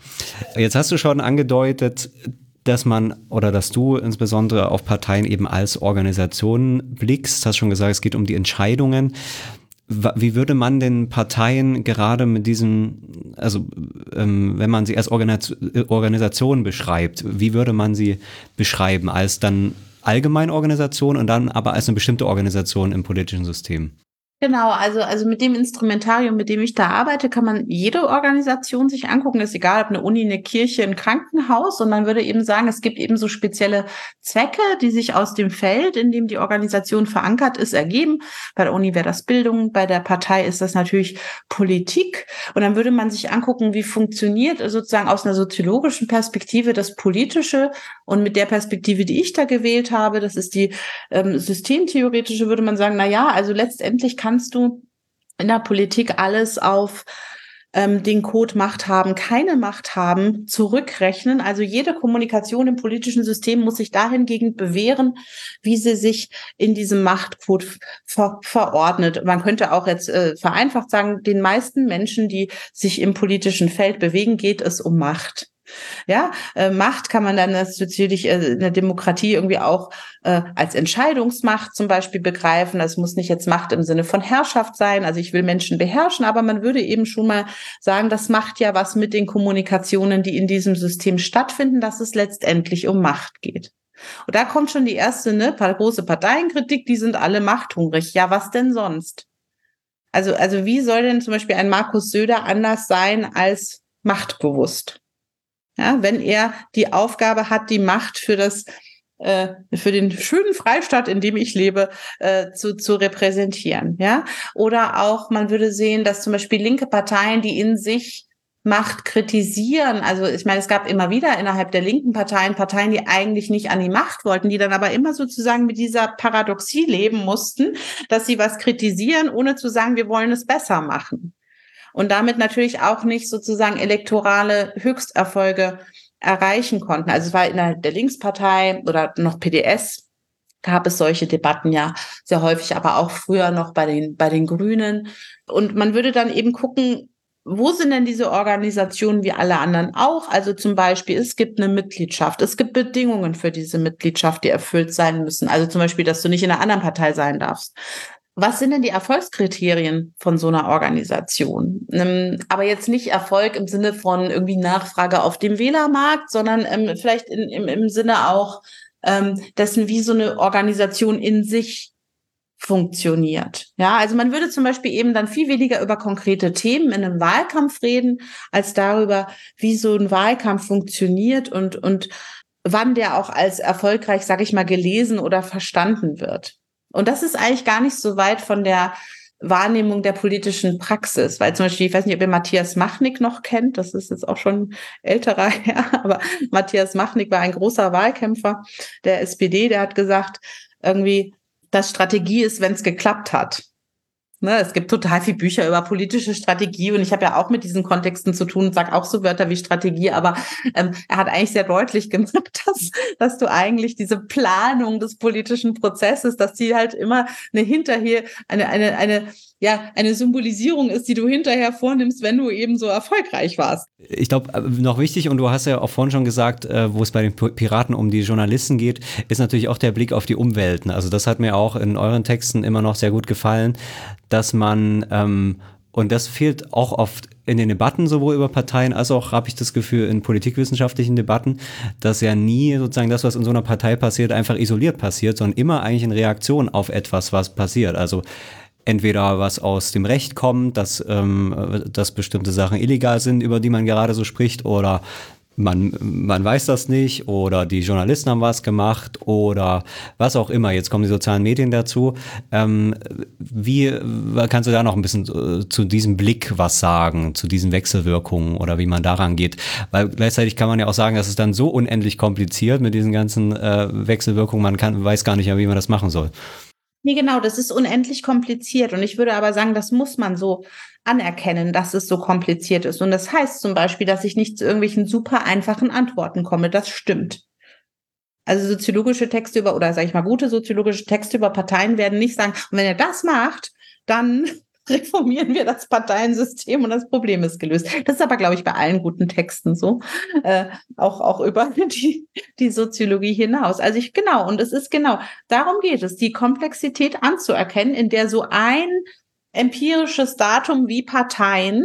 Jetzt hast du schon angedeutet, dass man oder dass du insbesondere auf Parteien eben als Organisation blickst. Hast schon gesagt, es geht um die Entscheidungen. Wie würde man den Parteien gerade mit diesen, also ähm, wenn man sie als Organisation beschreibt, wie würde man sie beschreiben? Als dann allgemeine Organisation und dann aber als eine bestimmte Organisation im politischen System? Genau, also, also mit dem Instrumentarium, mit dem ich da arbeite, kann man jede Organisation sich angucken. ist egal, ob eine Uni, eine Kirche, ein Krankenhaus. Und man würde eben sagen, es gibt eben so spezielle Zwecke, die sich aus dem Feld, in dem die Organisation verankert ist, ergeben. Bei der Uni wäre das Bildung, bei der Partei ist das natürlich Politik. Und dann würde man sich angucken, wie funktioniert sozusagen aus einer soziologischen Perspektive das Politische. Und mit der Perspektive, die ich da gewählt habe, das ist die ähm, systemtheoretische, würde man sagen, na ja, also letztendlich kann kannst du in der Politik alles auf ähm, den Code Macht haben, keine Macht haben, zurückrechnen. Also jede Kommunikation im politischen System muss sich dahingegen bewähren, wie sie sich in diesem Machtcode ver verordnet. Man könnte auch jetzt äh, vereinfacht sagen, den meisten Menschen, die sich im politischen Feld bewegen, geht es um Macht. Ja, äh, Macht kann man dann natürlich äh, in der Demokratie irgendwie auch äh, als Entscheidungsmacht zum Beispiel begreifen. Das muss nicht jetzt Macht im Sinne von Herrschaft sein. Also ich will Menschen beherrschen, aber man würde eben schon mal sagen, das macht ja was mit den Kommunikationen, die in diesem System stattfinden, dass es letztendlich um Macht geht. Und da kommt schon die erste ne, große Parteienkritik, die sind alle machthungrig. Ja, was denn sonst? Also, also wie soll denn zum Beispiel ein Markus Söder anders sein als machtbewusst? Ja, wenn er die Aufgabe hat, die Macht für das äh, für den schönen Freistaat, in dem ich lebe, äh, zu, zu repräsentieren. Ja? Oder auch, man würde sehen, dass zum Beispiel linke Parteien, die in sich Macht kritisieren. Also ich meine, es gab immer wieder innerhalb der linken Parteien Parteien, die eigentlich nicht an die Macht wollten, die dann aber immer sozusagen mit dieser Paradoxie leben mussten, dass sie was kritisieren, ohne zu sagen, wir wollen es besser machen und damit natürlich auch nicht sozusagen elektorale Höchsterfolge erreichen konnten. Also es war innerhalb der Linkspartei oder noch PDS gab es solche Debatten ja sehr häufig, aber auch früher noch bei den, bei den Grünen. Und man würde dann eben gucken, wo sind denn diese Organisationen wie alle anderen auch? Also zum Beispiel, es gibt eine Mitgliedschaft, es gibt Bedingungen für diese Mitgliedschaft, die erfüllt sein müssen. Also zum Beispiel, dass du nicht in einer anderen Partei sein darfst. Was sind denn die Erfolgskriterien von so einer Organisation? Ähm, aber jetzt nicht Erfolg im Sinne von irgendwie Nachfrage auf dem Wählermarkt, sondern ähm, vielleicht in, im, im Sinne auch ähm, dessen, wie so eine Organisation in sich funktioniert. Ja, also man würde zum Beispiel eben dann viel weniger über konkrete Themen in einem Wahlkampf reden, als darüber, wie so ein Wahlkampf funktioniert und, und wann der auch als erfolgreich, sage ich mal, gelesen oder verstanden wird. Und das ist eigentlich gar nicht so weit von der Wahrnehmung der politischen Praxis. Weil zum Beispiel, ich weiß nicht, ob ihr Matthias Machnick noch kennt, das ist jetzt auch schon älterer Herr, aber Matthias Machnick war ein großer Wahlkämpfer der SPD, der hat gesagt, irgendwie, dass Strategie ist, wenn es geklappt hat. Ne, es gibt total viele Bücher über politische Strategie und ich habe ja auch mit diesen Kontexten zu tun und sage auch so Wörter wie Strategie, aber ähm, er hat eigentlich sehr deutlich gemacht, dass, dass du eigentlich diese Planung des politischen Prozesses, dass die halt immer eine hinterher, eine, eine, eine ja eine Symbolisierung ist, die du hinterher vornimmst, wenn du eben so erfolgreich warst. Ich glaube, äh, noch wichtig, und du hast ja auch vorhin schon gesagt, äh, wo es bei den Piraten um die Journalisten geht, ist natürlich auch der Blick auf die Umwelten. Also das hat mir auch in euren Texten immer noch sehr gut gefallen, dass man, ähm, und das fehlt auch oft in den Debatten sowohl über Parteien als auch, habe ich das Gefühl, in politikwissenschaftlichen Debatten, dass ja nie sozusagen das, was in so einer Partei passiert, einfach isoliert passiert, sondern immer eigentlich in Reaktion auf etwas, was passiert. Also entweder was aus dem Recht kommt, dass, ähm, dass bestimmte Sachen illegal sind, über die man gerade so spricht, oder man, man weiß das nicht oder die Journalisten haben was gemacht oder was auch immer. Jetzt kommen die sozialen Medien dazu. Ähm, wie kannst du da noch ein bisschen äh, zu diesem Blick was sagen, zu diesen Wechselwirkungen oder wie man daran geht? Weil gleichzeitig kann man ja auch sagen, dass es dann so unendlich kompliziert mit diesen ganzen äh, Wechselwirkungen, man kann, weiß gar nicht mehr, wie man das machen soll. Nee, genau, das ist unendlich kompliziert. Und ich würde aber sagen, das muss man so anerkennen, dass es so kompliziert ist. Und das heißt zum Beispiel, dass ich nicht zu irgendwelchen super einfachen Antworten komme. Das stimmt. Also soziologische Texte über, oder sage ich mal, gute soziologische Texte über Parteien werden nicht sagen, und wenn er das macht, dann reformieren wir das Parteiensystem und das Problem ist gelöst. Das ist aber, glaube ich, bei allen guten Texten so, äh, auch, auch über die, die Soziologie hinaus. Also ich, genau, und es ist genau, darum geht es, die Komplexität anzuerkennen, in der so ein empirisches Datum wie Parteien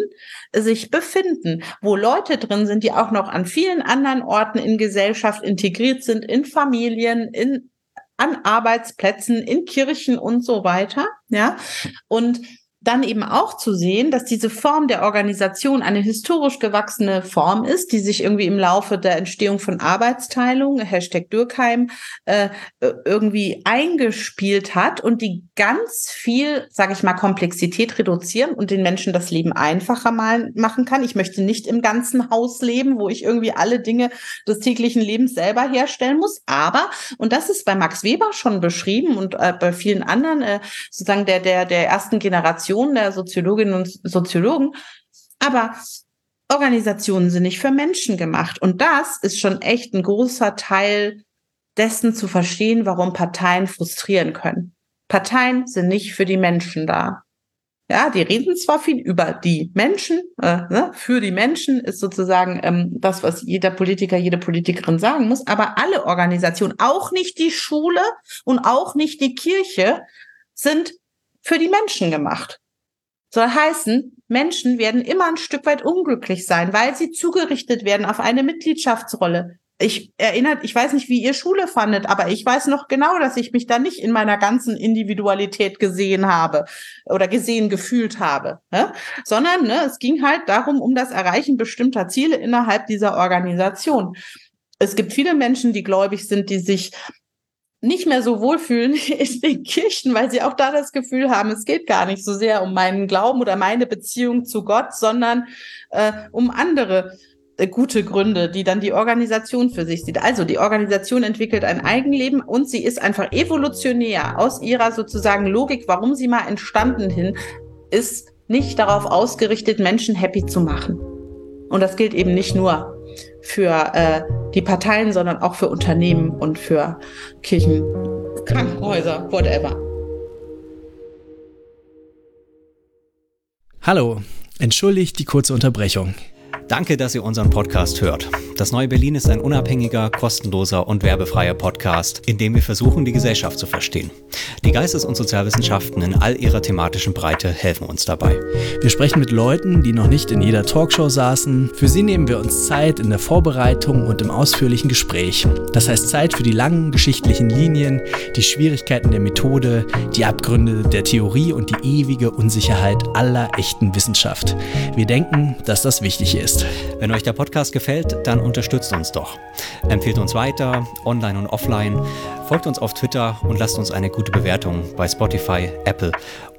sich befinden, wo Leute drin sind, die auch noch an vielen anderen Orten in Gesellschaft integriert sind, in Familien, in an Arbeitsplätzen, in Kirchen und so weiter, ja. Und dann eben auch zu sehen, dass diese Form der Organisation eine historisch gewachsene Form ist, die sich irgendwie im Laufe der Entstehung von Arbeitsteilung, Hashtag Dürkheim, äh, irgendwie eingespielt hat und die ganz viel, sage ich mal, Komplexität reduzieren und den Menschen das Leben einfacher mal machen kann. Ich möchte nicht im ganzen Haus leben, wo ich irgendwie alle Dinge des täglichen Lebens selber herstellen muss. Aber, und das ist bei Max Weber schon beschrieben und äh, bei vielen anderen, äh, sozusagen der, der, der ersten Generation, Generation der Soziologinnen und Soziologen. Aber Organisationen sind nicht für Menschen gemacht. Und das ist schon echt ein großer Teil dessen zu verstehen, warum Parteien frustrieren können. Parteien sind nicht für die Menschen da. Ja, die reden zwar viel über die Menschen, äh, ne? für die Menschen ist sozusagen ähm, das, was jeder Politiker, jede Politikerin sagen muss, aber alle Organisationen, auch nicht die Schule und auch nicht die Kirche, sind für die Menschen gemacht. Soll heißen, Menschen werden immer ein Stück weit unglücklich sein, weil sie zugerichtet werden auf eine Mitgliedschaftsrolle. Ich erinnert, ich weiß nicht, wie ihr Schule fandet, aber ich weiß noch genau, dass ich mich da nicht in meiner ganzen Individualität gesehen habe oder gesehen gefühlt habe, ne? sondern ne, es ging halt darum, um das Erreichen bestimmter Ziele innerhalb dieser Organisation. Es gibt viele Menschen, die gläubig sind, die sich nicht mehr so wohlfühlen in den Kirchen, weil sie auch da das Gefühl haben, es geht gar nicht so sehr um meinen Glauben oder meine Beziehung zu Gott, sondern äh, um andere äh, gute Gründe, die dann die Organisation für sich sieht. Also die Organisation entwickelt ein Eigenleben und sie ist einfach evolutionär aus ihrer sozusagen Logik, warum sie mal entstanden hin, ist nicht darauf ausgerichtet, Menschen happy zu machen. Und das gilt eben nicht nur für äh, die Parteien, sondern auch für Unternehmen und für Kirchen, Krankenhäuser, whatever. Hallo, entschuldigt die kurze Unterbrechung. Danke, dass ihr unseren Podcast hört. Das Neue Berlin ist ein unabhängiger, kostenloser und werbefreier Podcast, in dem wir versuchen, die Gesellschaft zu verstehen. Die Geistes- und Sozialwissenschaften in all ihrer thematischen Breite helfen uns dabei. Wir sprechen mit Leuten, die noch nicht in jeder Talkshow saßen. Für sie nehmen wir uns Zeit in der Vorbereitung und im ausführlichen Gespräch. Das heißt Zeit für die langen geschichtlichen Linien, die Schwierigkeiten der Methode, die Abgründe der Theorie und die ewige Unsicherheit aller echten Wissenschaft. Wir denken, dass das wichtig ist. Wenn euch der Podcast gefällt, dann unterstützt uns doch. Empfehlt uns weiter, online und offline. Folgt uns auf Twitter und lasst uns eine gute Bewertung bei Spotify, Apple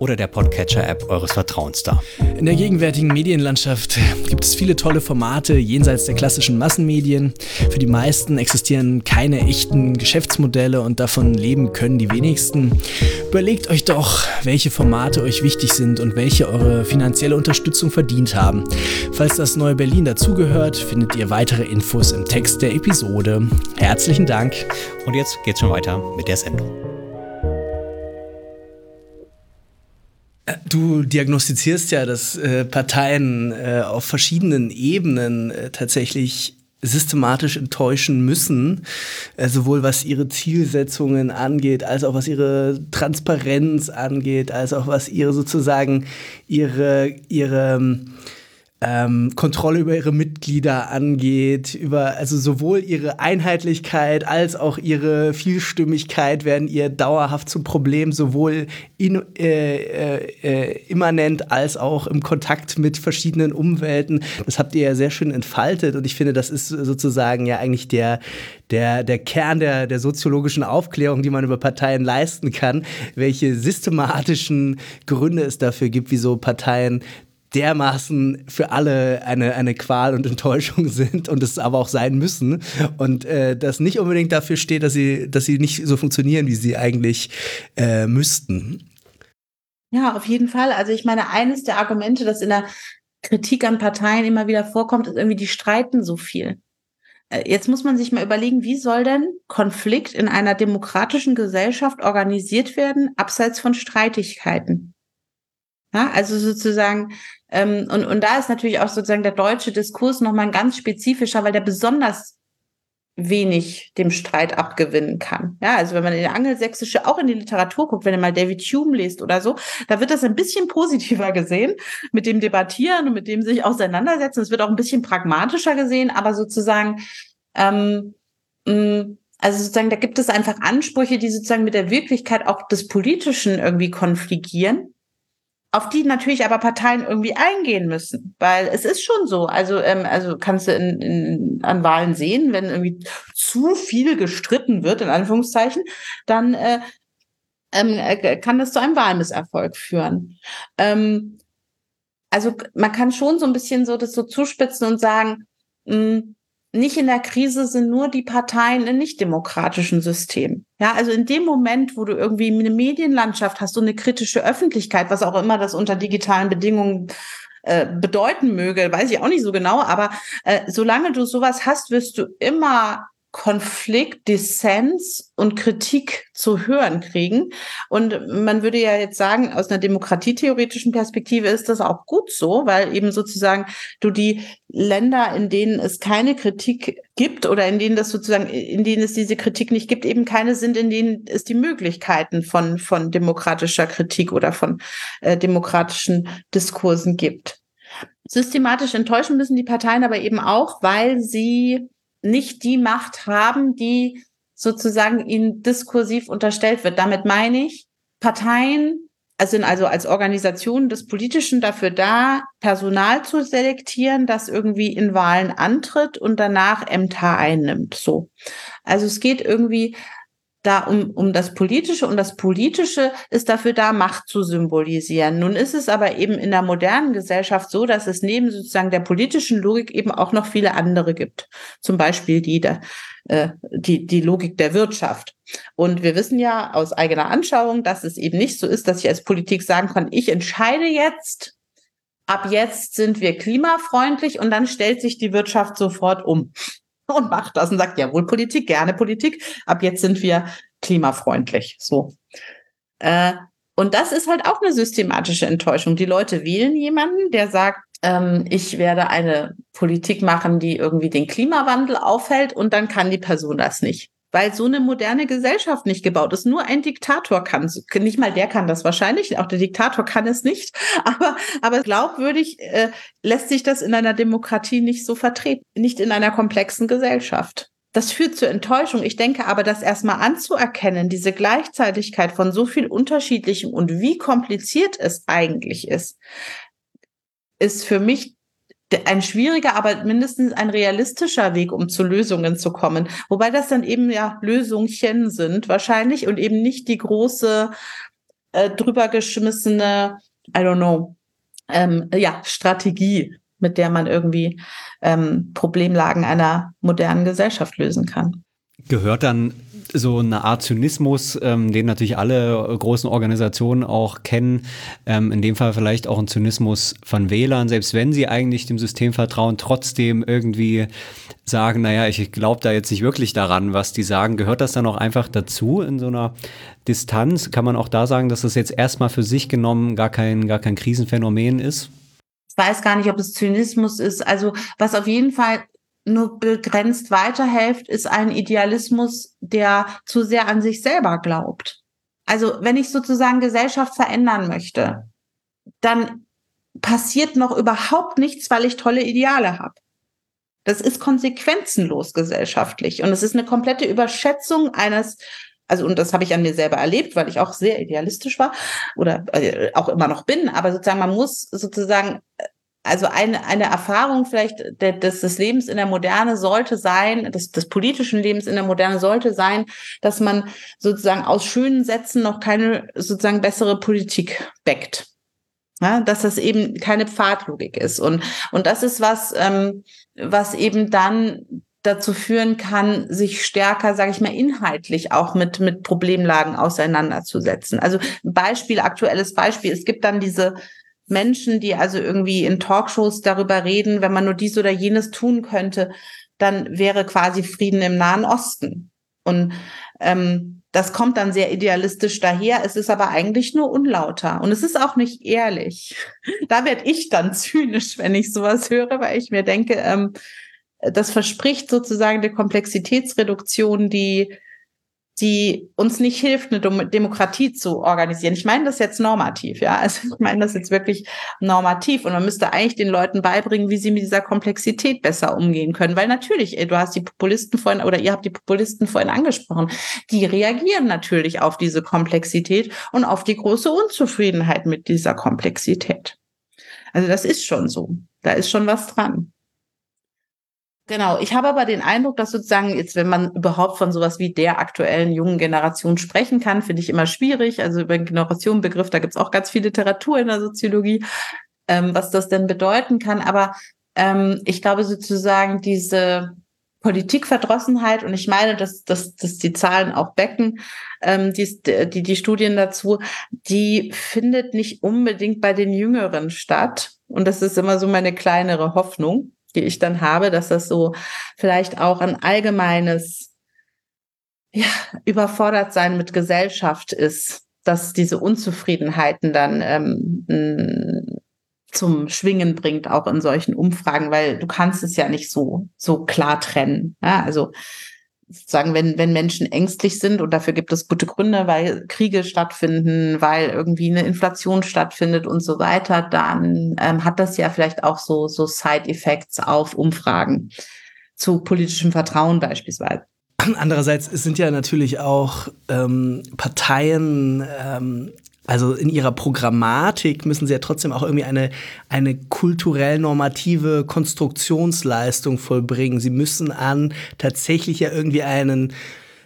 oder der Podcatcher-App eures Vertrauens da. In der gegenwärtigen Medienlandschaft gibt es viele tolle Formate jenseits der klassischen Massenmedien. Für die meisten existieren keine echten Geschäftsmodelle und davon leben können die wenigsten. Überlegt euch doch, welche Formate euch wichtig sind und welche eure finanzielle Unterstützung verdient haben. Falls das neue Berlin dazugehört, findet ihr weitere Infos im Text der Episode. Herzlichen Dank. Und jetzt geht's schon weiter mit der Sendung. Du diagnostizierst ja, dass äh, Parteien äh, auf verschiedenen Ebenen äh, tatsächlich systematisch enttäuschen müssen, sowohl was ihre Zielsetzungen angeht, als auch was ihre Transparenz angeht, als auch was ihre sozusagen ihre ihre ähm, Kontrolle über ihre Mitglieder angeht, über also sowohl ihre Einheitlichkeit als auch ihre Vielstimmigkeit werden ihr dauerhaft zum Problem, sowohl in, äh, äh, äh, immanent als auch im Kontakt mit verschiedenen Umwelten. Das habt ihr ja sehr schön entfaltet und ich finde, das ist sozusagen ja eigentlich der, der, der Kern der, der soziologischen Aufklärung, die man über Parteien leisten kann, welche systematischen Gründe es dafür gibt, wieso Parteien dermaßen für alle eine, eine Qual und Enttäuschung sind und es aber auch sein müssen und äh, das nicht unbedingt dafür steht, dass sie, dass sie nicht so funktionieren, wie sie eigentlich äh, müssten. Ja, auf jeden Fall. Also ich meine, eines der Argumente, das in der Kritik an Parteien immer wieder vorkommt, ist irgendwie, die streiten so viel. Äh, jetzt muss man sich mal überlegen, wie soll denn Konflikt in einer demokratischen Gesellschaft organisiert werden, abseits von Streitigkeiten? Ja, also sozusagen, ähm, und, und da ist natürlich auch sozusagen der deutsche Diskurs nochmal ein ganz spezifischer, weil der besonders wenig dem Streit abgewinnen kann. Ja, also wenn man in die angelsächsische, auch in die Literatur guckt, wenn ihr mal David Hume liest oder so, da wird das ein bisschen positiver gesehen, mit dem Debattieren und mit dem sich auseinandersetzen. Es wird auch ein bisschen pragmatischer gesehen, aber sozusagen, ähm, mh, also sozusagen, da gibt es einfach Ansprüche, die sozusagen mit der Wirklichkeit auch des Politischen irgendwie konfligieren auf die natürlich aber Parteien irgendwie eingehen müssen, weil es ist schon so. Also ähm, also kannst du in, in, an Wahlen sehen, wenn irgendwie zu viel gestritten wird in Anführungszeichen, dann äh, ähm, äh, kann das zu einem Wahlmisserfolg führen. Ähm, also man kann schon so ein bisschen so das so zuspitzen und sagen, mh, hm, nicht in der Krise sind nur die Parteien in nicht demokratischen Systemen. Ja, also in dem Moment, wo du irgendwie eine Medienlandschaft hast und eine kritische Öffentlichkeit, was auch immer das unter digitalen Bedingungen äh, bedeuten möge, weiß ich auch nicht so genau, aber äh, solange du sowas hast, wirst du immer Konflikt, Dissens und Kritik zu hören kriegen. Und man würde ja jetzt sagen, aus einer demokratietheoretischen Perspektive ist das auch gut so, weil eben sozusagen du die Länder, in denen es keine Kritik gibt oder in denen das sozusagen, in denen es diese Kritik nicht gibt, eben keine sind, in denen es die Möglichkeiten von, von demokratischer Kritik oder von äh, demokratischen Diskursen gibt. Systematisch enttäuschen müssen die Parteien aber eben auch, weil sie nicht die Macht haben, die sozusagen ihnen diskursiv unterstellt wird. Damit meine ich, Parteien sind also als Organisation des Politischen dafür da, Personal zu selektieren, das irgendwie in Wahlen antritt und danach Ämter einnimmt. So. Also es geht irgendwie da um, um das Politische und das Politische ist dafür da, Macht zu symbolisieren. Nun ist es aber eben in der modernen Gesellschaft so, dass es neben sozusagen der politischen Logik eben auch noch viele andere gibt. Zum Beispiel die, der, äh, die, die Logik der Wirtschaft. Und wir wissen ja aus eigener Anschauung, dass es eben nicht so ist, dass ich als Politik sagen kann, ich entscheide jetzt, ab jetzt sind wir klimafreundlich und dann stellt sich die Wirtschaft sofort um und macht das und sagt, jawohl, Politik, gerne Politik. Ab jetzt sind wir klimafreundlich. So. Äh, und das ist halt auch eine systematische Enttäuschung. Die Leute wählen jemanden, der sagt, ähm, ich werde eine Politik machen, die irgendwie den Klimawandel aufhält und dann kann die Person das nicht weil so eine moderne Gesellschaft nicht gebaut ist. Nur ein Diktator kann, nicht mal der kann das wahrscheinlich, auch der Diktator kann es nicht, aber, aber glaubwürdig äh, lässt sich das in einer Demokratie nicht so vertreten, nicht in einer komplexen Gesellschaft. Das führt zur Enttäuschung. Ich denke aber, das erstmal anzuerkennen, diese Gleichzeitigkeit von so viel Unterschiedlichem und wie kompliziert es eigentlich ist, ist für mich ein schwieriger, aber mindestens ein realistischer Weg, um zu Lösungen zu kommen. Wobei das dann eben ja Lösungchen sind wahrscheinlich und eben nicht die große äh, drüber geschmissene, I don't know, ähm, ja, Strategie, mit der man irgendwie ähm, Problemlagen einer modernen Gesellschaft lösen kann. Gehört dann so eine Art Zynismus, ähm, den natürlich alle großen Organisationen auch kennen. Ähm, in dem Fall vielleicht auch ein Zynismus von Wählern, selbst wenn sie eigentlich dem System vertrauen, trotzdem irgendwie sagen, naja, ich glaube da jetzt nicht wirklich daran, was die sagen. Gehört das dann auch einfach dazu in so einer Distanz? Kann man auch da sagen, dass das jetzt erstmal für sich genommen gar kein, gar kein Krisenphänomen ist? Ich weiß gar nicht, ob es Zynismus ist. Also was auf jeden Fall nur begrenzt weiterhilft, ist ein Idealismus, der zu sehr an sich selber glaubt. Also wenn ich sozusagen Gesellschaft verändern möchte, dann passiert noch überhaupt nichts, weil ich tolle Ideale habe. Das ist konsequenzenlos gesellschaftlich und es ist eine komplette Überschätzung eines also und das habe ich an mir selber erlebt, weil ich auch sehr idealistisch war oder äh, auch immer noch bin, aber sozusagen man muss sozusagen also eine, eine Erfahrung vielleicht des, des Lebens in der Moderne sollte sein, des, des politischen Lebens in der Moderne sollte sein, dass man sozusagen aus schönen Sätzen noch keine sozusagen bessere Politik backt. Ja, dass das eben keine Pfadlogik ist. Und, und das ist was, ähm, was eben dann dazu führen kann, sich stärker, sage ich mal, inhaltlich auch mit, mit Problemlagen auseinanderzusetzen. Also Beispiel, aktuelles Beispiel, es gibt dann diese Menschen, die also irgendwie in Talkshows darüber reden, wenn man nur dies oder jenes tun könnte, dann wäre quasi Frieden im Nahen Osten. Und ähm, das kommt dann sehr idealistisch daher. Es ist aber eigentlich nur unlauter und es ist auch nicht ehrlich. Da werde ich dann zynisch, wenn ich sowas höre, weil ich mir denke, ähm, das verspricht sozusagen eine Komplexitätsreduktion, die die uns nicht hilft, eine Demokratie zu organisieren. Ich meine das jetzt normativ, ja. Also ich meine das jetzt wirklich normativ. Und man müsste eigentlich den Leuten beibringen, wie sie mit dieser Komplexität besser umgehen können. Weil natürlich, du hast die Populisten vorhin oder ihr habt die Populisten vorhin angesprochen, die reagieren natürlich auf diese Komplexität und auf die große Unzufriedenheit mit dieser Komplexität. Also das ist schon so. Da ist schon was dran. Genau, ich habe aber den Eindruck, dass sozusagen jetzt, wenn man überhaupt von sowas wie der aktuellen jungen Generation sprechen kann, finde ich immer schwierig. Also über den Generationenbegriff, da gibt es auch ganz viel Literatur in der Soziologie, ähm, was das denn bedeuten kann. Aber ähm, ich glaube sozusagen diese Politikverdrossenheit, und ich meine, dass, dass, dass die Zahlen auch becken, ähm, die, die, die Studien dazu, die findet nicht unbedingt bei den Jüngeren statt. Und das ist immer so meine kleinere Hoffnung die ich dann habe, dass das so vielleicht auch ein allgemeines ja, überfordert sein mit Gesellschaft ist, dass diese Unzufriedenheiten dann ähm, zum Schwingen bringt, auch in solchen Umfragen, weil du kannst es ja nicht so, so klar trennen. Ja, also sagen, wenn, wenn Menschen ängstlich sind und dafür gibt es gute Gründe, weil Kriege stattfinden, weil irgendwie eine Inflation stattfindet und so weiter, dann ähm, hat das ja vielleicht auch so, so Side-Effects auf Umfragen zu politischem Vertrauen beispielsweise. Andererseits sind ja natürlich auch ähm, Parteien ähm, also in ihrer Programmatik müssen sie ja trotzdem auch irgendwie eine, eine kulturell normative Konstruktionsleistung vollbringen. Sie müssen an tatsächlich ja irgendwie einen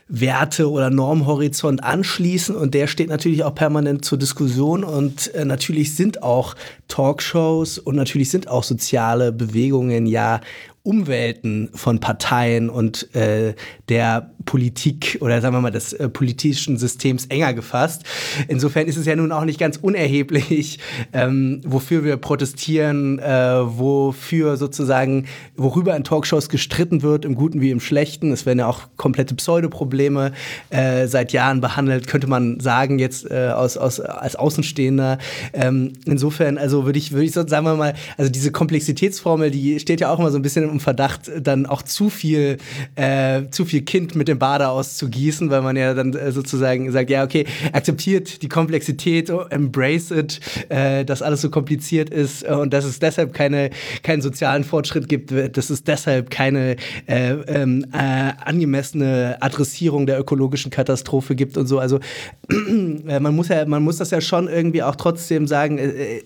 Werte- oder Normhorizont anschließen und der steht natürlich auch permanent zur Diskussion und äh, natürlich sind auch Talkshows und natürlich sind auch soziale Bewegungen ja Umwelten von Parteien und äh, der Politik oder sagen wir mal des äh, politischen Systems enger gefasst. Insofern ist es ja nun auch nicht ganz unerheblich, ähm, wofür wir protestieren, äh, wofür sozusagen, worüber in Talkshows gestritten wird, im Guten wie im Schlechten. Es werden ja auch komplette Pseudoprobleme äh, seit Jahren behandelt, könnte man sagen, jetzt äh, aus, aus, als Außenstehender. Ähm, insofern, also würde ich, würde ich sagen wir mal, also diese Komplexitätsformel, die steht ja auch immer so ein bisschen im Verdacht, dann auch zu viel, äh, zu viel Kind mit dem den Bader auszugießen, weil man ja dann äh, sozusagen sagt, ja, okay, akzeptiert die Komplexität, oh, embrace it, äh, dass alles so kompliziert ist äh, und dass es deshalb keine, keinen sozialen Fortschritt gibt, dass es deshalb keine äh, ähm, äh, angemessene Adressierung der ökologischen Katastrophe gibt und so. Also man muss ja, man muss das ja schon irgendwie auch trotzdem sagen,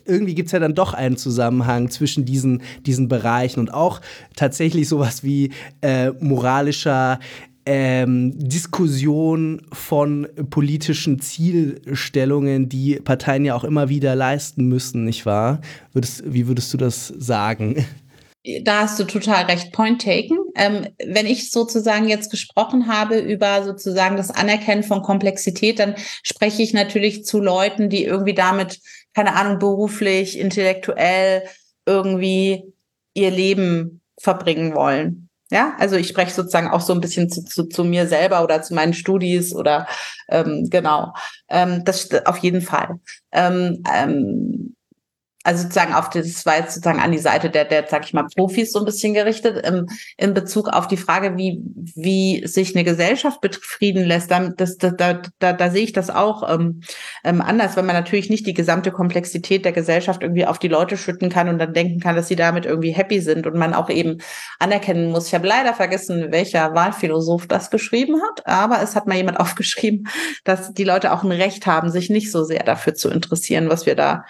irgendwie gibt es ja dann doch einen Zusammenhang zwischen diesen, diesen Bereichen und auch tatsächlich sowas wie äh, moralischer ähm, Diskussion von politischen Zielstellungen, die Parteien ja auch immer wieder leisten müssen, nicht wahr? Würdest, wie würdest du das sagen? Da hast du total recht. Point taken. Ähm, wenn ich sozusagen jetzt gesprochen habe über sozusagen das Anerkennen von Komplexität, dann spreche ich natürlich zu Leuten, die irgendwie damit, keine Ahnung, beruflich, intellektuell irgendwie ihr Leben verbringen wollen. Ja, also ich spreche sozusagen auch so ein bisschen zu, zu, zu mir selber oder zu meinen Studis oder ähm, genau. Ähm, das auf jeden Fall. Ähm, ähm, also sozusagen auf das war jetzt sozusagen an die Seite der, der, sag ich mal, Profis so ein bisschen gerichtet, im, in Bezug auf die Frage, wie, wie sich eine Gesellschaft befrieden lässt, dann, das, da, da, da, da sehe ich das auch ähm, ähm, anders, wenn man natürlich nicht die gesamte Komplexität der Gesellschaft irgendwie auf die Leute schütten kann und dann denken kann, dass sie damit irgendwie happy sind und man auch eben anerkennen muss. Ich habe leider vergessen, welcher Wahlphilosoph das geschrieben hat, aber es hat mal jemand aufgeschrieben, dass die Leute auch ein Recht haben, sich nicht so sehr dafür zu interessieren, was wir da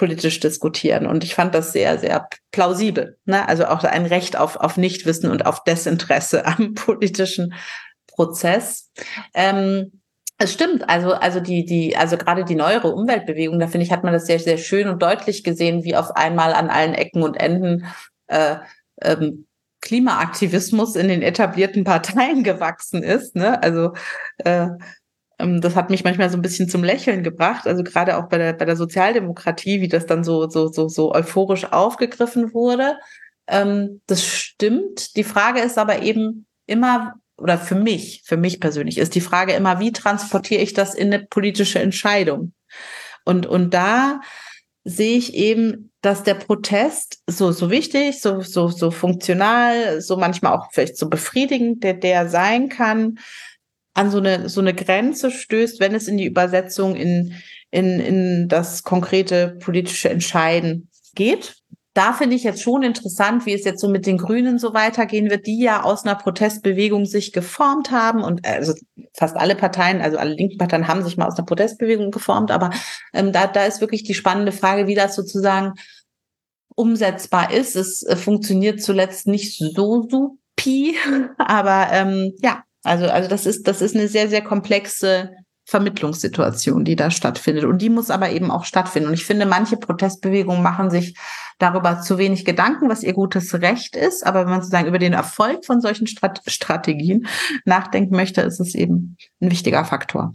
politisch diskutieren. Und ich fand das sehr, sehr plausibel. Ne? Also auch ein Recht auf, auf Nichtwissen und auf Desinteresse am politischen Prozess. Ähm, es stimmt, also, also die, die, also gerade die neuere Umweltbewegung, da finde ich, hat man das sehr, sehr schön und deutlich gesehen, wie auf einmal an allen Ecken und Enden äh, ähm, Klimaaktivismus in den etablierten Parteien gewachsen ist. Ne? Also äh, das hat mich manchmal so ein bisschen zum Lächeln gebracht. Also gerade auch bei der, bei der Sozialdemokratie, wie das dann so, so, so, so euphorisch aufgegriffen wurde. Ähm, das stimmt. Die Frage ist aber eben immer, oder für mich, für mich persönlich, ist die Frage immer, wie transportiere ich das in eine politische Entscheidung? Und, und da sehe ich eben, dass der Protest so, so wichtig, so, so, so funktional, so manchmal auch vielleicht so befriedigend, der, der sein kann, an so eine, so eine Grenze stößt, wenn es in die Übersetzung in, in, in das konkrete politische Entscheiden geht. Da finde ich jetzt schon interessant, wie es jetzt so mit den Grünen so weitergehen wird, die ja aus einer Protestbewegung sich geformt haben und also fast alle Parteien, also alle linken Parteien haben sich mal aus einer Protestbewegung geformt, aber ähm, da, da ist wirklich die spannende Frage, wie das sozusagen umsetzbar ist. Es äh, funktioniert zuletzt nicht so supi, aber ähm, ja, also, also das ist, das ist eine sehr, sehr komplexe Vermittlungssituation, die da stattfindet. Und die muss aber eben auch stattfinden. Und ich finde, manche Protestbewegungen machen sich darüber zu wenig Gedanken, was ihr gutes Recht ist. Aber wenn man sozusagen über den Erfolg von solchen Strat Strategien nachdenken möchte, ist es eben ein wichtiger Faktor.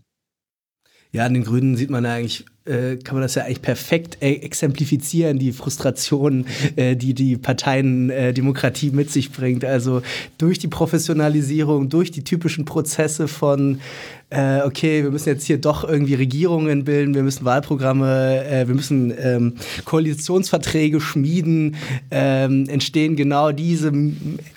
Ja, an den Grünen sieht man eigentlich äh, kann man das ja eigentlich perfekt äh, exemplifizieren, die Frustration, äh, die die Parteiendemokratie mit sich bringt. Also durch die Professionalisierung, durch die typischen Prozesse von äh, okay, wir müssen jetzt hier doch irgendwie Regierungen bilden, wir müssen Wahlprogramme, äh, wir müssen ähm, Koalitionsverträge schmieden, ähm, entstehen genau diese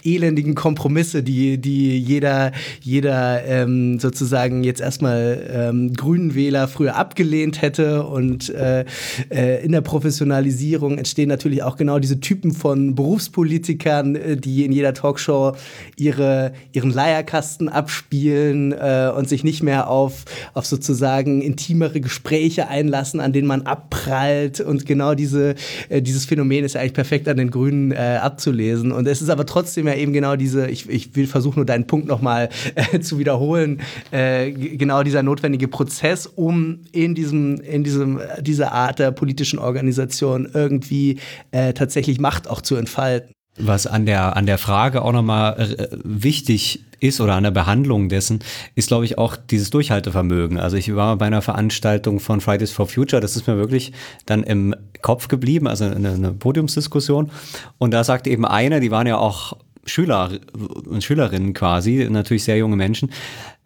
elendigen Kompromisse, die, die jeder, jeder ähm, sozusagen jetzt erstmal ähm, grünen Wähler früher abgelehnt hätte und äh, äh, in der Professionalisierung entstehen natürlich auch genau diese Typen von Berufspolitikern, äh, die in jeder Talkshow ihre, ihren Leierkasten abspielen äh, und sich nicht mehr auf, auf sozusagen intimere Gespräche einlassen, an denen man abprallt. Und genau diese, äh, dieses Phänomen ist ja eigentlich perfekt an den Grünen äh, abzulesen. Und es ist aber trotzdem ja eben genau diese, ich, ich will versuchen nur deinen Punkt nochmal äh, zu wiederholen, äh, genau dieser notwendige Prozess, um in diesem, in diesem, dieser Art der politischen Organisation irgendwie äh, tatsächlich Macht auch zu entfalten. Was an der, an der Frage auch nochmal äh, wichtig ist oder an der Behandlung dessen, ist, glaube ich, auch dieses Durchhaltevermögen. Also ich war bei einer Veranstaltung von Fridays for Future, das ist mir wirklich dann im Kopf geblieben, also eine, eine Podiumsdiskussion. Und da sagte eben eine, die waren ja auch Schüler und Schülerinnen quasi, natürlich sehr junge Menschen.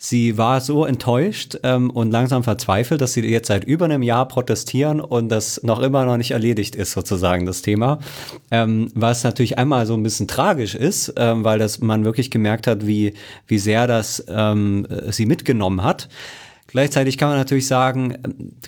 Sie war so enttäuscht ähm, und langsam verzweifelt, dass sie jetzt seit über einem Jahr protestieren und das noch immer noch nicht erledigt ist, sozusagen das Thema. Ähm, was natürlich einmal so ein bisschen tragisch ist, ähm, weil das man wirklich gemerkt hat, wie, wie sehr das ähm, sie mitgenommen hat. Gleichzeitig kann man natürlich sagen,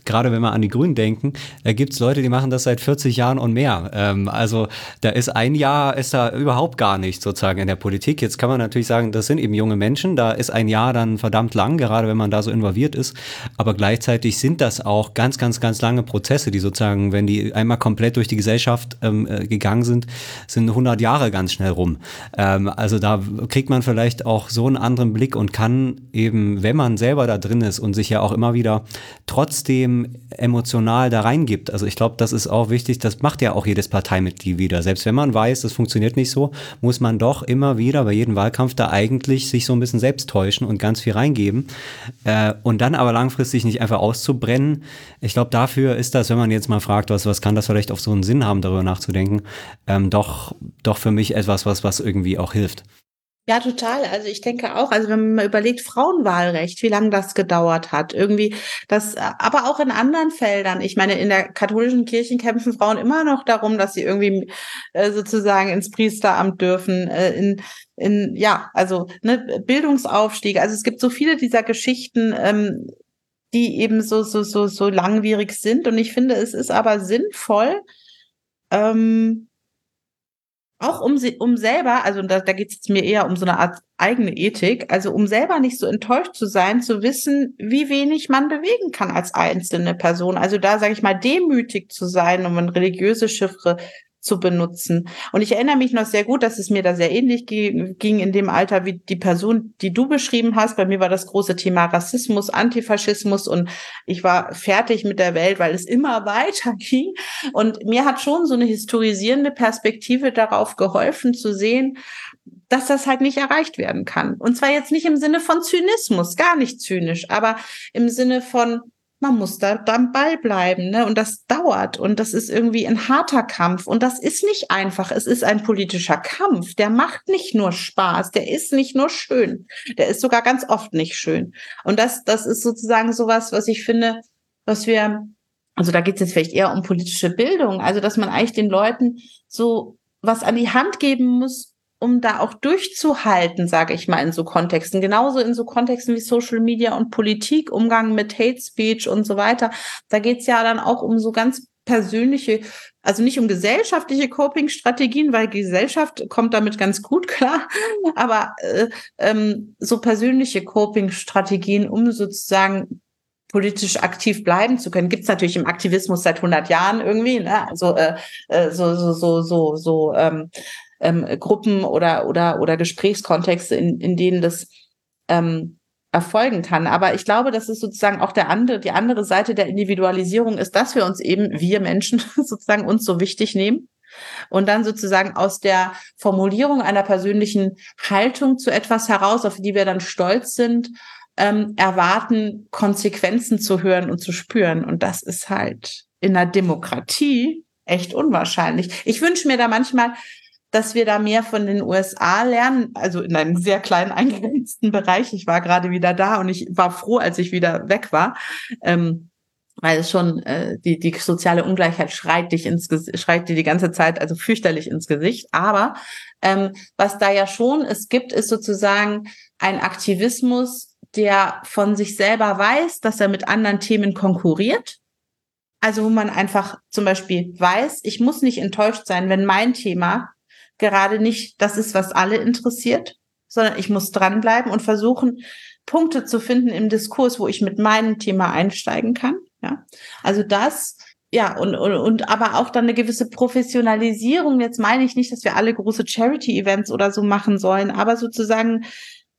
gerade wenn wir an die Grünen denken, da gibt es Leute, die machen das seit 40 Jahren und mehr. Ähm, also da ist ein Jahr, ist da überhaupt gar nicht sozusagen in der Politik. Jetzt kann man natürlich sagen, das sind eben junge Menschen, da ist ein Jahr dann verdammt lang, gerade wenn man da so involviert ist. Aber gleichzeitig sind das auch ganz, ganz, ganz lange Prozesse, die sozusagen, wenn die einmal komplett durch die Gesellschaft ähm, äh, gegangen sind, sind 100 Jahre ganz schnell rum. Ähm, also da kriegt man vielleicht auch so einen anderen Blick und kann eben, wenn man selber da drin ist und sich ja auch immer wieder trotzdem emotional da reingibt. Also ich glaube, das ist auch wichtig, das macht ja auch jedes Parteimitglied wieder. Selbst wenn man weiß, das funktioniert nicht so, muss man doch immer wieder bei jedem Wahlkampf da eigentlich sich so ein bisschen selbst täuschen und ganz viel reingeben. Äh, und dann aber langfristig nicht einfach auszubrennen. Ich glaube, dafür ist das, wenn man jetzt mal fragt, was, was kann das vielleicht auf so einen Sinn haben, darüber nachzudenken, ähm, doch, doch für mich etwas, was, was irgendwie auch hilft. Ja, total. Also ich denke auch, also wenn man mal überlegt, Frauenwahlrecht, wie lange das gedauert hat, irgendwie das, aber auch in anderen Feldern. Ich meine, in der katholischen Kirche kämpfen Frauen immer noch darum, dass sie irgendwie äh, sozusagen ins Priesteramt dürfen, äh, in, in, ja, also ne, Bildungsaufstieg. Also es gibt so viele dieser Geschichten, ähm, die eben so, so, so, so langwierig sind. Und ich finde, es ist aber sinnvoll, ähm, auch um um selber, also da, da geht es mir eher um so eine Art eigene Ethik, also um selber nicht so enttäuscht zu sein, zu wissen, wie wenig man bewegen kann als einzelne Person. Also da sage ich mal demütig zu sein, um eine religiöse Chiffre zu benutzen. Und ich erinnere mich noch sehr gut, dass es mir da sehr ähnlich ging in dem Alter wie die Person, die du beschrieben hast. Bei mir war das große Thema Rassismus, Antifaschismus und ich war fertig mit der Welt, weil es immer weiter ging. Und mir hat schon so eine historisierende Perspektive darauf geholfen zu sehen, dass das halt nicht erreicht werden kann. Und zwar jetzt nicht im Sinne von Zynismus, gar nicht zynisch, aber im Sinne von, man muss da am Ball bleiben, ne? Und das dauert und das ist irgendwie ein harter Kampf und das ist nicht einfach. Es ist ein politischer Kampf. Der macht nicht nur Spaß, der ist nicht nur schön, der ist sogar ganz oft nicht schön. Und das, das ist sozusagen sowas, was ich finde, was wir, also da geht es jetzt vielleicht eher um politische Bildung, also dass man eigentlich den Leuten so was an die Hand geben muss, um da auch durchzuhalten, sage ich mal, in so Kontexten. Genauso in so Kontexten wie Social Media und Politik, Umgang mit Hate Speech und so weiter. Da geht's ja dann auch um so ganz persönliche, also nicht um gesellschaftliche Coping-Strategien, weil Gesellschaft kommt damit ganz gut klar, aber äh, ähm, so persönliche Coping-Strategien, um sozusagen politisch aktiv bleiben zu können, gibt's natürlich im Aktivismus seit 100 Jahren irgendwie, ne? also äh, äh, so so so so so ähm, ähm, Gruppen oder, oder, oder Gesprächskontexte, in, in denen das ähm, erfolgen kann. Aber ich glaube, das ist sozusagen auch der andere, die andere Seite der Individualisierung ist, dass wir uns eben, wir Menschen sozusagen uns so wichtig nehmen und dann sozusagen aus der Formulierung einer persönlichen Haltung zu etwas heraus, auf die wir dann stolz sind, ähm, erwarten, Konsequenzen zu hören und zu spüren. Und das ist halt in einer Demokratie echt unwahrscheinlich. Ich wünsche mir da manchmal, dass wir da mehr von den USA lernen, also in einem sehr kleinen eingegrenzten Bereich. Ich war gerade wieder da und ich war froh, als ich wieder weg war. Ähm, weil es schon äh, die die soziale Ungleichheit schreit dich ins schreit dir die ganze Zeit also fürchterlich ins Gesicht. Aber ähm, was da ja schon es gibt, ist sozusagen ein Aktivismus, der von sich selber weiß, dass er mit anderen Themen konkurriert. Also wo man einfach zum Beispiel weiß, ich muss nicht enttäuscht sein, wenn mein Thema gerade nicht das ist, was alle interessiert, sondern ich muss dranbleiben und versuchen, Punkte zu finden im Diskurs, wo ich mit meinem Thema einsteigen kann. Ja, also das, ja, und, und, und aber auch dann eine gewisse Professionalisierung. Jetzt meine ich nicht, dass wir alle große Charity-Events oder so machen sollen, aber sozusagen,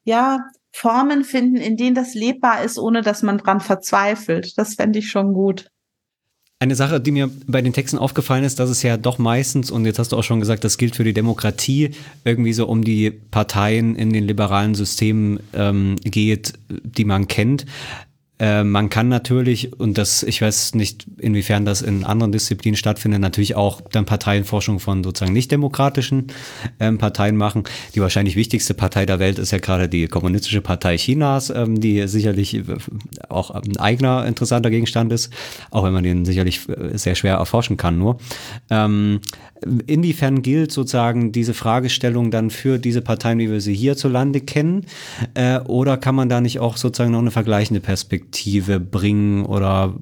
ja, Formen finden, in denen das lebbar ist, ohne dass man dran verzweifelt. Das fände ich schon gut. Eine Sache, die mir bei den Texten aufgefallen ist, dass es ja doch meistens, und jetzt hast du auch schon gesagt, das gilt für die Demokratie, irgendwie so um die Parteien in den liberalen Systemen ähm, geht, die man kennt. Äh, man kann natürlich, und das, ich weiß nicht, inwiefern das in anderen Disziplinen stattfindet, natürlich auch dann Parteienforschung von sozusagen nicht demokratischen ähm, Parteien machen. Die wahrscheinlich wichtigste Partei der Welt ist ja gerade die Kommunistische Partei Chinas, ähm, die sicherlich äh, auch ein eigener interessanter Gegenstand ist, auch wenn man den sicherlich äh, sehr schwer erforschen kann nur. Ähm, inwiefern gilt sozusagen diese Fragestellung dann für diese Parteien, wie wir sie hierzulande kennen? Äh, oder kann man da nicht auch sozusagen noch eine vergleichende Perspektive bringen? Oder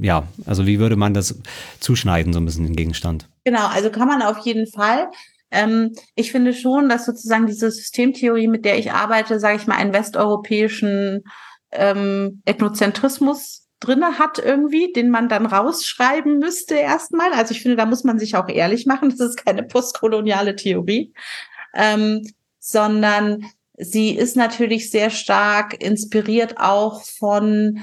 ja, also wie würde man das zuschneiden, so ein bisschen den Gegenstand? Genau, also kann man auf jeden Fall. Ähm, ich finde schon, dass sozusagen diese Systemtheorie, mit der ich arbeite, sage ich mal, einen westeuropäischen ähm, Ethnozentrismus drinne hat irgendwie, den man dann rausschreiben müsste erstmal. Also ich finde, da muss man sich auch ehrlich machen. Das ist keine postkoloniale Theorie, ähm, sondern sie ist natürlich sehr stark inspiriert auch von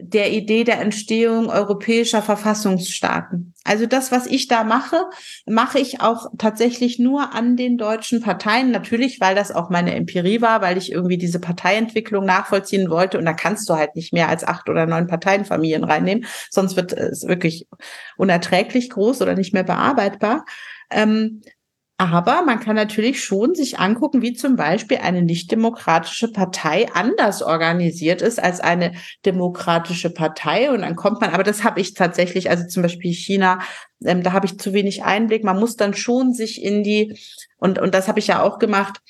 der Idee der Entstehung europäischer Verfassungsstaaten. Also das, was ich da mache, mache ich auch tatsächlich nur an den deutschen Parteien. Natürlich, weil das auch meine Empirie war, weil ich irgendwie diese Parteientwicklung nachvollziehen wollte. Und da kannst du halt nicht mehr als acht oder neun Parteienfamilien reinnehmen. Sonst wird es wirklich unerträglich groß oder nicht mehr bearbeitbar. Ähm, aber man kann natürlich schon sich angucken, wie zum Beispiel eine nicht-demokratische Partei anders organisiert ist als eine demokratische Partei. Und dann kommt man, aber das habe ich tatsächlich, also zum Beispiel China, ähm, da habe ich zu wenig Einblick. Man muss dann schon sich in die, und, und das habe ich ja auch gemacht,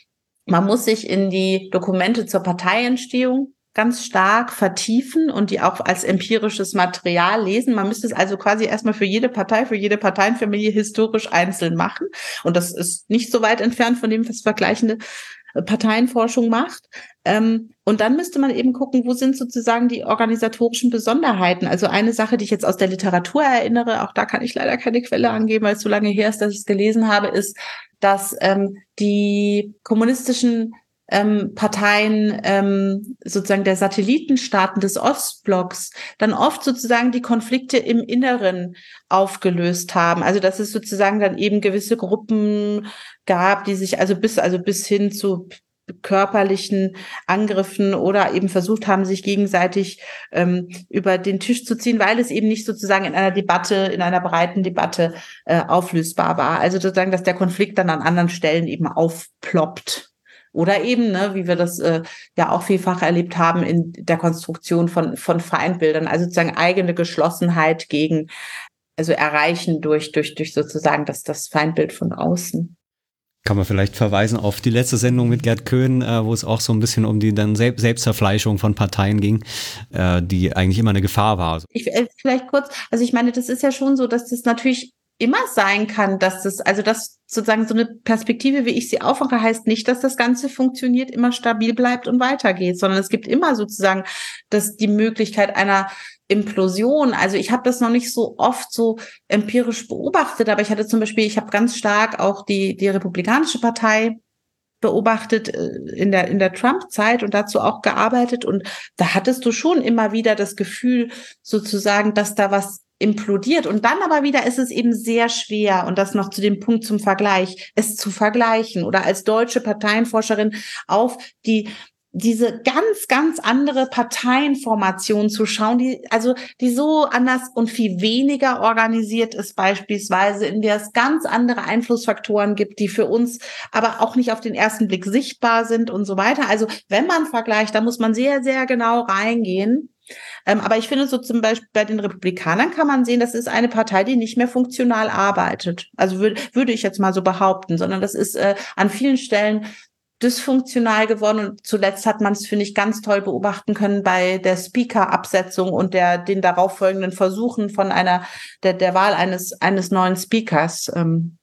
man muss sich in die Dokumente zur Parteientstehung ganz stark vertiefen und die auch als empirisches Material lesen. Man müsste es also quasi erstmal für jede Partei, für jede Parteienfamilie historisch einzeln machen. Und das ist nicht so weit entfernt von dem, was vergleichende äh, Parteienforschung macht. Ähm, und dann müsste man eben gucken, wo sind sozusagen die organisatorischen Besonderheiten. Also eine Sache, die ich jetzt aus der Literatur erinnere, auch da kann ich leider keine Quelle angeben, weil es so lange her ist, dass ich es gelesen habe, ist, dass ähm, die kommunistischen ähm, Parteien ähm, sozusagen der Satellitenstaaten des Ostblocks dann oft sozusagen die Konflikte im Inneren aufgelöst haben. Also dass es sozusagen dann eben gewisse Gruppen gab, die sich also bis also bis hin zu körperlichen Angriffen oder eben versucht haben, sich gegenseitig ähm, über den Tisch zu ziehen, weil es eben nicht sozusagen in einer Debatte, in einer breiten Debatte äh, auflösbar war. Also sozusagen, dass der Konflikt dann an anderen Stellen eben aufploppt. Oder eben, ne, wie wir das äh, ja auch vielfach erlebt haben in der Konstruktion von, von Feindbildern, also sozusagen eigene Geschlossenheit gegen, also erreichen durch, durch, durch sozusagen das, das Feindbild von außen. Kann man vielleicht verweisen auf die letzte Sendung mit Gerd Köhn, äh, wo es auch so ein bisschen um die dann Sel Selbstzerfleischung von Parteien ging, äh, die eigentlich immer eine Gefahr war. Ich, äh, vielleicht kurz, also ich meine, das ist ja schon so, dass das natürlich immer sein kann, dass das, also das sozusagen so eine Perspektive, wie ich sie aufmache, heißt nicht, dass das Ganze funktioniert, immer stabil bleibt und weitergeht, sondern es gibt immer sozusagen das, die Möglichkeit einer Implosion. Also ich habe das noch nicht so oft so empirisch beobachtet, aber ich hatte zum Beispiel, ich habe ganz stark auch die, die Republikanische Partei beobachtet äh, in der, in der Trump-Zeit und dazu auch gearbeitet. Und da hattest du schon immer wieder das Gefühl, sozusagen, dass da was implodiert. Und dann aber wieder ist es eben sehr schwer, und das noch zu dem Punkt zum Vergleich, es zu vergleichen oder als deutsche Parteienforscherin auf die diese ganz, ganz andere Parteienformation zu schauen, die, also, die so anders und viel weniger organisiert ist, beispielsweise, in der es ganz andere Einflussfaktoren gibt, die für uns aber auch nicht auf den ersten Blick sichtbar sind und so weiter. Also, wenn man vergleicht, da muss man sehr, sehr genau reingehen. Ähm, aber ich finde so zum Beispiel bei den Republikanern kann man sehen, das ist eine Partei, die nicht mehr funktional arbeitet. Also würde, würde ich jetzt mal so behaupten, sondern das ist äh, an vielen Stellen dysfunktional geworden und zuletzt hat man es, finde ich, ganz toll beobachten können bei der Speaker-Absetzung und der, den darauffolgenden Versuchen von einer, der, der Wahl eines, eines neuen Speakers. Ähm,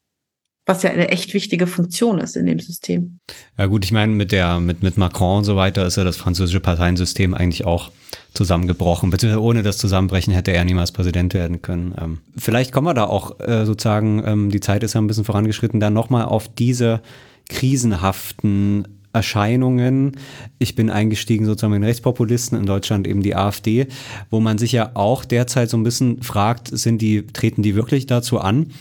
was ja eine echt wichtige Funktion ist in dem System. Ja gut, ich meine, mit der, mit, mit Macron und so weiter ist ja das französische Parteiensystem eigentlich auch zusammengebrochen, beziehungsweise ohne das Zusammenbrechen hätte er niemals Präsident werden können. Ähm, vielleicht kommen wir da auch äh, sozusagen, ähm, die Zeit ist ja ein bisschen vorangeschritten, dann nochmal auf diese krisenhaften Erscheinungen. Ich bin eingestiegen sozusagen in Rechtspopulisten, in Deutschland eben die AfD, wo man sich ja auch derzeit so ein bisschen fragt, sind die, treten die wirklich dazu an?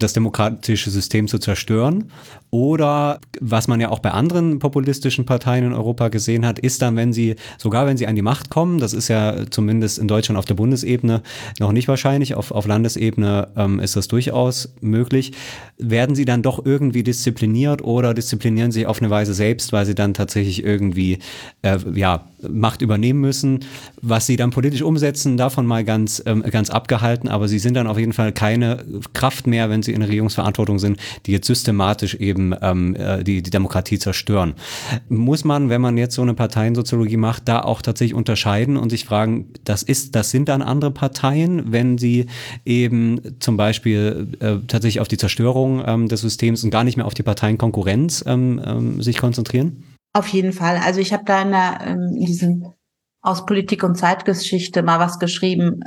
Das demokratische System zu zerstören. Oder was man ja auch bei anderen populistischen Parteien in Europa gesehen hat, ist dann, wenn sie, sogar wenn sie an die Macht kommen, das ist ja zumindest in Deutschland auf der Bundesebene noch nicht wahrscheinlich, auf, auf Landesebene ähm, ist das durchaus möglich, werden sie dann doch irgendwie diszipliniert oder disziplinieren sich auf eine Weise selbst, weil sie dann tatsächlich irgendwie äh, ja, Macht übernehmen müssen. Was sie dann politisch umsetzen, davon mal ganz, ähm, ganz abgehalten, aber sie sind dann auf jeden Fall keine Kraft mehr, wenn sie in Regierungsverantwortung sind, die jetzt systematisch eben ähm, äh, die, die Demokratie zerstören. Muss man, wenn man jetzt so eine Parteiensoziologie macht, da auch tatsächlich unterscheiden und sich fragen, das ist, das sind dann andere Parteien, wenn sie eben zum Beispiel äh, tatsächlich auf die Zerstörung ähm, des Systems und gar nicht mehr auf die Parteienkonkurrenz ähm, ähm, sich konzentrieren? Auf jeden Fall. Also ich habe da in, der, ähm, in diesem aus Politik und Zeitgeschichte mal was geschrieben.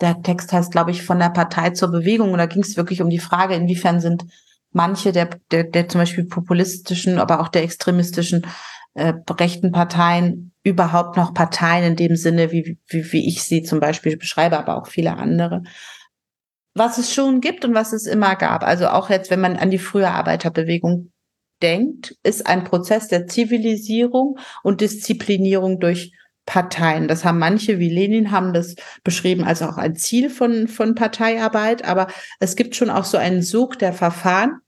Der Text heißt, glaube ich, von der Partei zur Bewegung. Und da ging es wirklich um die Frage, inwiefern sind manche der, der, der zum Beispiel populistischen, aber auch der extremistischen äh, rechten Parteien überhaupt noch Parteien in dem Sinne, wie, wie, wie ich sie zum Beispiel beschreibe, aber auch viele andere. Was es schon gibt und was es immer gab, also auch jetzt, wenn man an die frühe Arbeiterbewegung denkt, ist ein Prozess der Zivilisierung und Disziplinierung durch Parteien. Das haben manche, wie Lenin, haben das beschrieben als auch ein Ziel von, von Parteiarbeit. Aber es gibt schon auch so einen Sog der Verfahren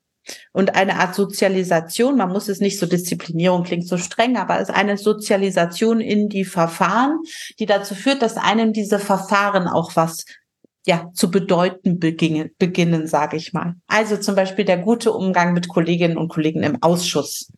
und eine Art Sozialisation. Man muss es nicht so Disziplinierung klingt so streng, aber es ist eine Sozialisation in die Verfahren, die dazu führt, dass einem diese Verfahren auch was ja, zu bedeuten beginnen, beginnen sage ich mal. Also zum Beispiel der gute Umgang mit Kolleginnen und Kollegen im Ausschuss,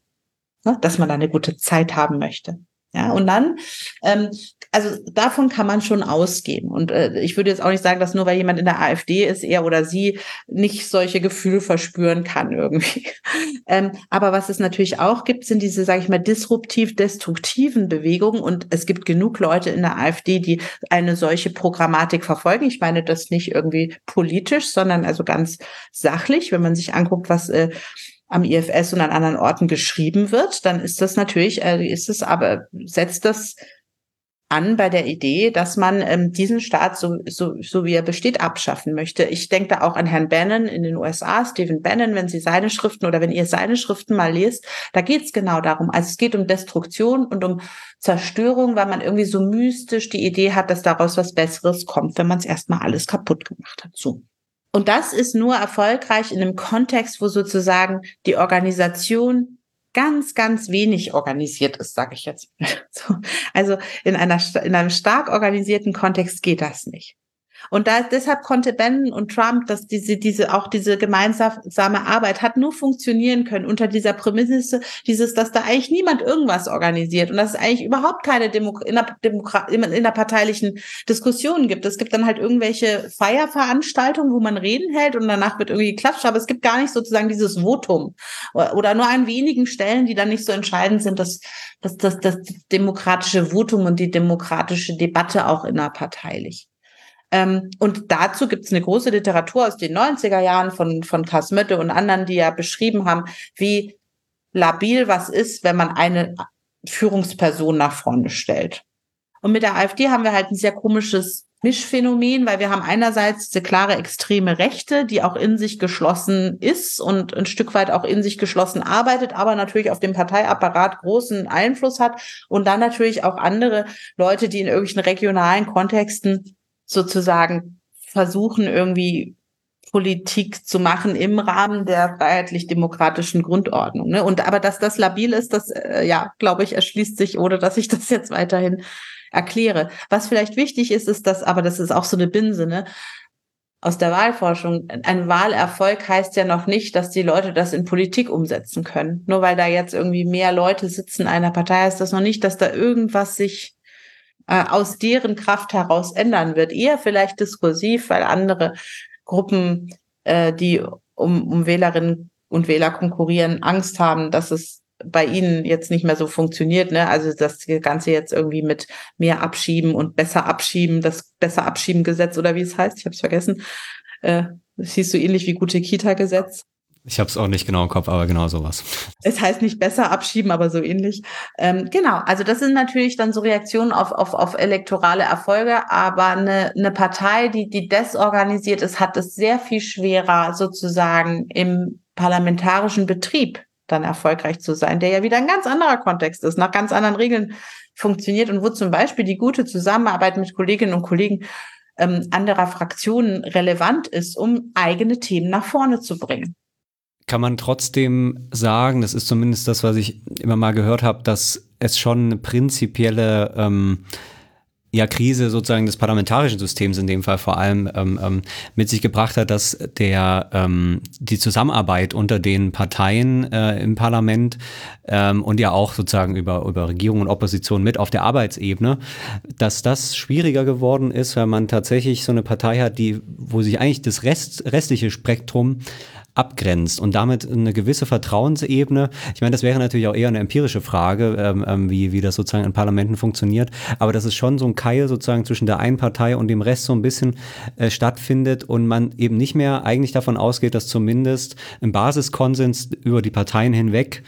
ne, dass man da eine gute Zeit haben möchte. Ja, und dann, ähm, also davon kann man schon ausgehen. Und äh, ich würde jetzt auch nicht sagen, dass nur weil jemand in der AfD ist, er oder sie nicht solche Gefühle verspüren kann irgendwie. ähm, aber was es natürlich auch gibt, sind diese, sage ich mal, disruptiv-destruktiven Bewegungen. Und es gibt genug Leute in der AfD, die eine solche Programmatik verfolgen. Ich meine das nicht irgendwie politisch, sondern also ganz sachlich, wenn man sich anguckt, was äh, am IFS und an anderen Orten geschrieben wird, dann ist das natürlich, äh, ist es aber, setzt das an bei der Idee, dass man ähm, diesen Staat, so, so, so wie er besteht, abschaffen möchte. Ich denke da auch an Herrn Bannon in den USA, Stephen Bannon, wenn Sie seine Schriften oder wenn ihr seine Schriften mal lest, da geht es genau darum. Also es geht um Destruktion und um Zerstörung, weil man irgendwie so mystisch die Idee hat, dass daraus was Besseres kommt, wenn man es erstmal alles kaputt gemacht hat. So. Und das ist nur erfolgreich in einem Kontext, wo sozusagen die Organisation ganz, ganz wenig organisiert ist, sage ich jetzt. Also in, einer, in einem stark organisierten Kontext geht das nicht. Und da, deshalb konnte Bannon und Trump, dass diese, diese, auch diese gemeinsame Arbeit hat nur funktionieren können unter dieser Prämisse, dieses, dass da eigentlich niemand irgendwas organisiert und dass es eigentlich überhaupt keine Demo inner, Demokra innerparteilichen Diskussionen gibt. Es gibt dann halt irgendwelche Feierveranstaltungen, wo man Reden hält und danach wird irgendwie geklatscht, aber es gibt gar nicht sozusagen dieses Votum oder nur an wenigen Stellen, die dann nicht so entscheidend sind, dass, dass, dass das demokratische Votum und die demokratische Debatte auch innerparteilich. Ähm, und dazu gibt es eine große Literatur aus den 90er Jahren von, von Kasmötte und anderen, die ja beschrieben haben, wie labil was ist, wenn man eine Führungsperson nach vorne stellt. Und mit der AfD haben wir halt ein sehr komisches Mischphänomen, weil wir haben einerseits diese klare extreme Rechte, die auch in sich geschlossen ist und ein Stück weit auch in sich geschlossen arbeitet, aber natürlich auf dem Parteiapparat großen Einfluss hat und dann natürlich auch andere Leute, die in irgendwelchen regionalen Kontexten sozusagen versuchen, irgendwie Politik zu machen im Rahmen der freiheitlich-demokratischen Grundordnung. Ne? Und aber dass das labil ist, das äh, ja, glaube ich, erschließt sich, ohne dass ich das jetzt weiterhin erkläre. Was vielleicht wichtig ist, ist, dass, aber das ist auch so eine Binse, ne? Aus der Wahlforschung. Ein Wahlerfolg heißt ja noch nicht, dass die Leute das in Politik umsetzen können. Nur weil da jetzt irgendwie mehr Leute sitzen in einer Partei, heißt das noch nicht, dass da irgendwas sich äh, aus deren Kraft heraus ändern wird. Eher vielleicht diskursiv, weil andere Gruppen, äh, die um, um Wählerinnen und Wähler konkurrieren, Angst haben, dass es bei ihnen jetzt nicht mehr so funktioniert. Ne? Also das Ganze jetzt irgendwie mit mehr Abschieben und besser Abschieben, das besser Abschieben Gesetz oder wie es heißt, ich habe es vergessen. Äh, das hieß so ähnlich wie gute Kita-Gesetz. Ich habe es auch nicht genau im Kopf, aber genau sowas. Es heißt nicht besser abschieben, aber so ähnlich. Ähm, genau, also das sind natürlich dann so Reaktionen auf, auf, auf elektorale Erfolge, aber eine, eine Partei, die, die desorganisiert ist, hat es sehr viel schwerer, sozusagen im parlamentarischen Betrieb dann erfolgreich zu sein, der ja wieder ein ganz anderer Kontext ist, nach ganz anderen Regeln funktioniert und wo zum Beispiel die gute Zusammenarbeit mit Kolleginnen und Kollegen ähm, anderer Fraktionen relevant ist, um eigene Themen nach vorne zu bringen kann man trotzdem sagen, das ist zumindest das, was ich immer mal gehört habe, dass es schon eine prinzipielle ähm, ja, Krise sozusagen des parlamentarischen Systems in dem Fall vor allem ähm, ähm, mit sich gebracht hat, dass der ähm, die Zusammenarbeit unter den Parteien äh, im Parlament ähm, und ja auch sozusagen über, über Regierung und Opposition mit auf der Arbeitsebene, dass das schwieriger geworden ist, weil man tatsächlich so eine Partei hat, die, wo sich eigentlich das Rest, restliche Spektrum abgrenzt und damit eine gewisse Vertrauensebene. Ich meine, das wäre natürlich auch eher eine empirische Frage, ähm, ähm, wie, wie das sozusagen in Parlamenten funktioniert, aber dass es schon so ein Keil sozusagen zwischen der einen Partei und dem Rest so ein bisschen äh, stattfindet und man eben nicht mehr eigentlich davon ausgeht, dass zumindest ein Basiskonsens über die Parteien hinweg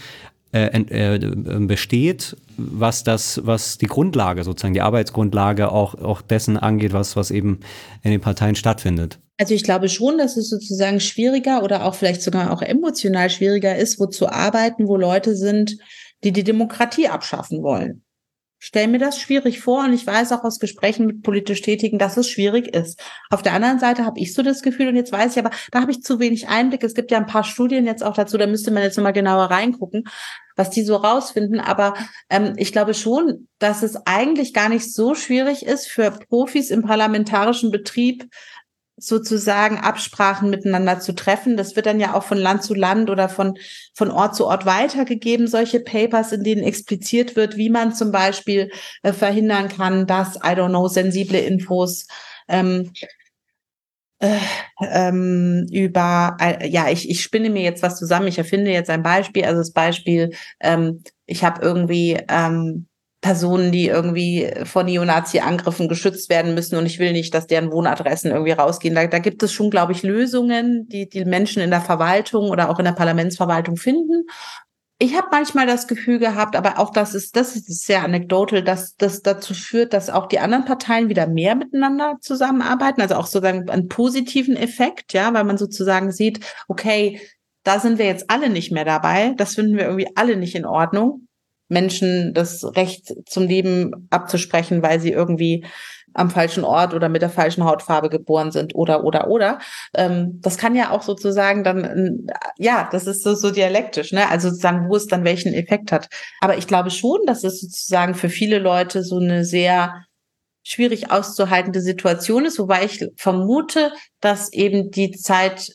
äh, äh, besteht, was das, was die Grundlage sozusagen, die Arbeitsgrundlage auch, auch dessen angeht, was, was eben in den Parteien stattfindet. Also ich glaube schon, dass es sozusagen schwieriger oder auch vielleicht sogar auch emotional schwieriger ist, wo zu arbeiten, wo Leute sind, die die Demokratie abschaffen wollen. Stell mir das schwierig vor und ich weiß auch aus Gesprächen mit politisch Tätigen, dass es schwierig ist. Auf der anderen Seite habe ich so das Gefühl und jetzt weiß ich aber, da habe ich zu wenig Einblick. Es gibt ja ein paar Studien jetzt auch dazu, da müsste man jetzt nochmal genauer reingucken, was die so rausfinden. Aber ähm, ich glaube schon, dass es eigentlich gar nicht so schwierig ist für Profis im parlamentarischen Betrieb, sozusagen Absprachen miteinander zu treffen. Das wird dann ja auch von Land zu Land oder von, von Ort zu Ort weitergegeben, solche Papers, in denen expliziert wird, wie man zum Beispiel äh, verhindern kann, dass, I don't know, sensible Infos ähm, äh, ähm, über, äh, ja, ich, ich spinne mir jetzt was zusammen, ich erfinde jetzt ein Beispiel, also das Beispiel, ähm, ich habe irgendwie ähm, Personen, die irgendwie vor Neonazi-Angriffen geschützt werden müssen und ich will nicht, dass deren Wohnadressen irgendwie rausgehen. Da, da gibt es schon, glaube ich, Lösungen, die die Menschen in der Verwaltung oder auch in der Parlamentsverwaltung finden. Ich habe manchmal das Gefühl gehabt, aber auch das ist, das ist sehr anekdotal, dass das dazu führt, dass auch die anderen Parteien wieder mehr miteinander zusammenarbeiten, also auch sozusagen einen positiven Effekt, ja, weil man sozusagen sieht, okay, da sind wir jetzt alle nicht mehr dabei, das finden wir irgendwie alle nicht in Ordnung. Menschen das Recht zum Leben abzusprechen, weil sie irgendwie am falschen Ort oder mit der falschen Hautfarbe geboren sind oder oder oder. Ähm, das kann ja auch sozusagen dann, ja, das ist so, so dialektisch, ne? Also sozusagen, wo es dann welchen Effekt hat. Aber ich glaube schon, dass es sozusagen für viele Leute so eine sehr schwierig auszuhaltende Situation ist, wobei ich vermute, dass eben die Zeit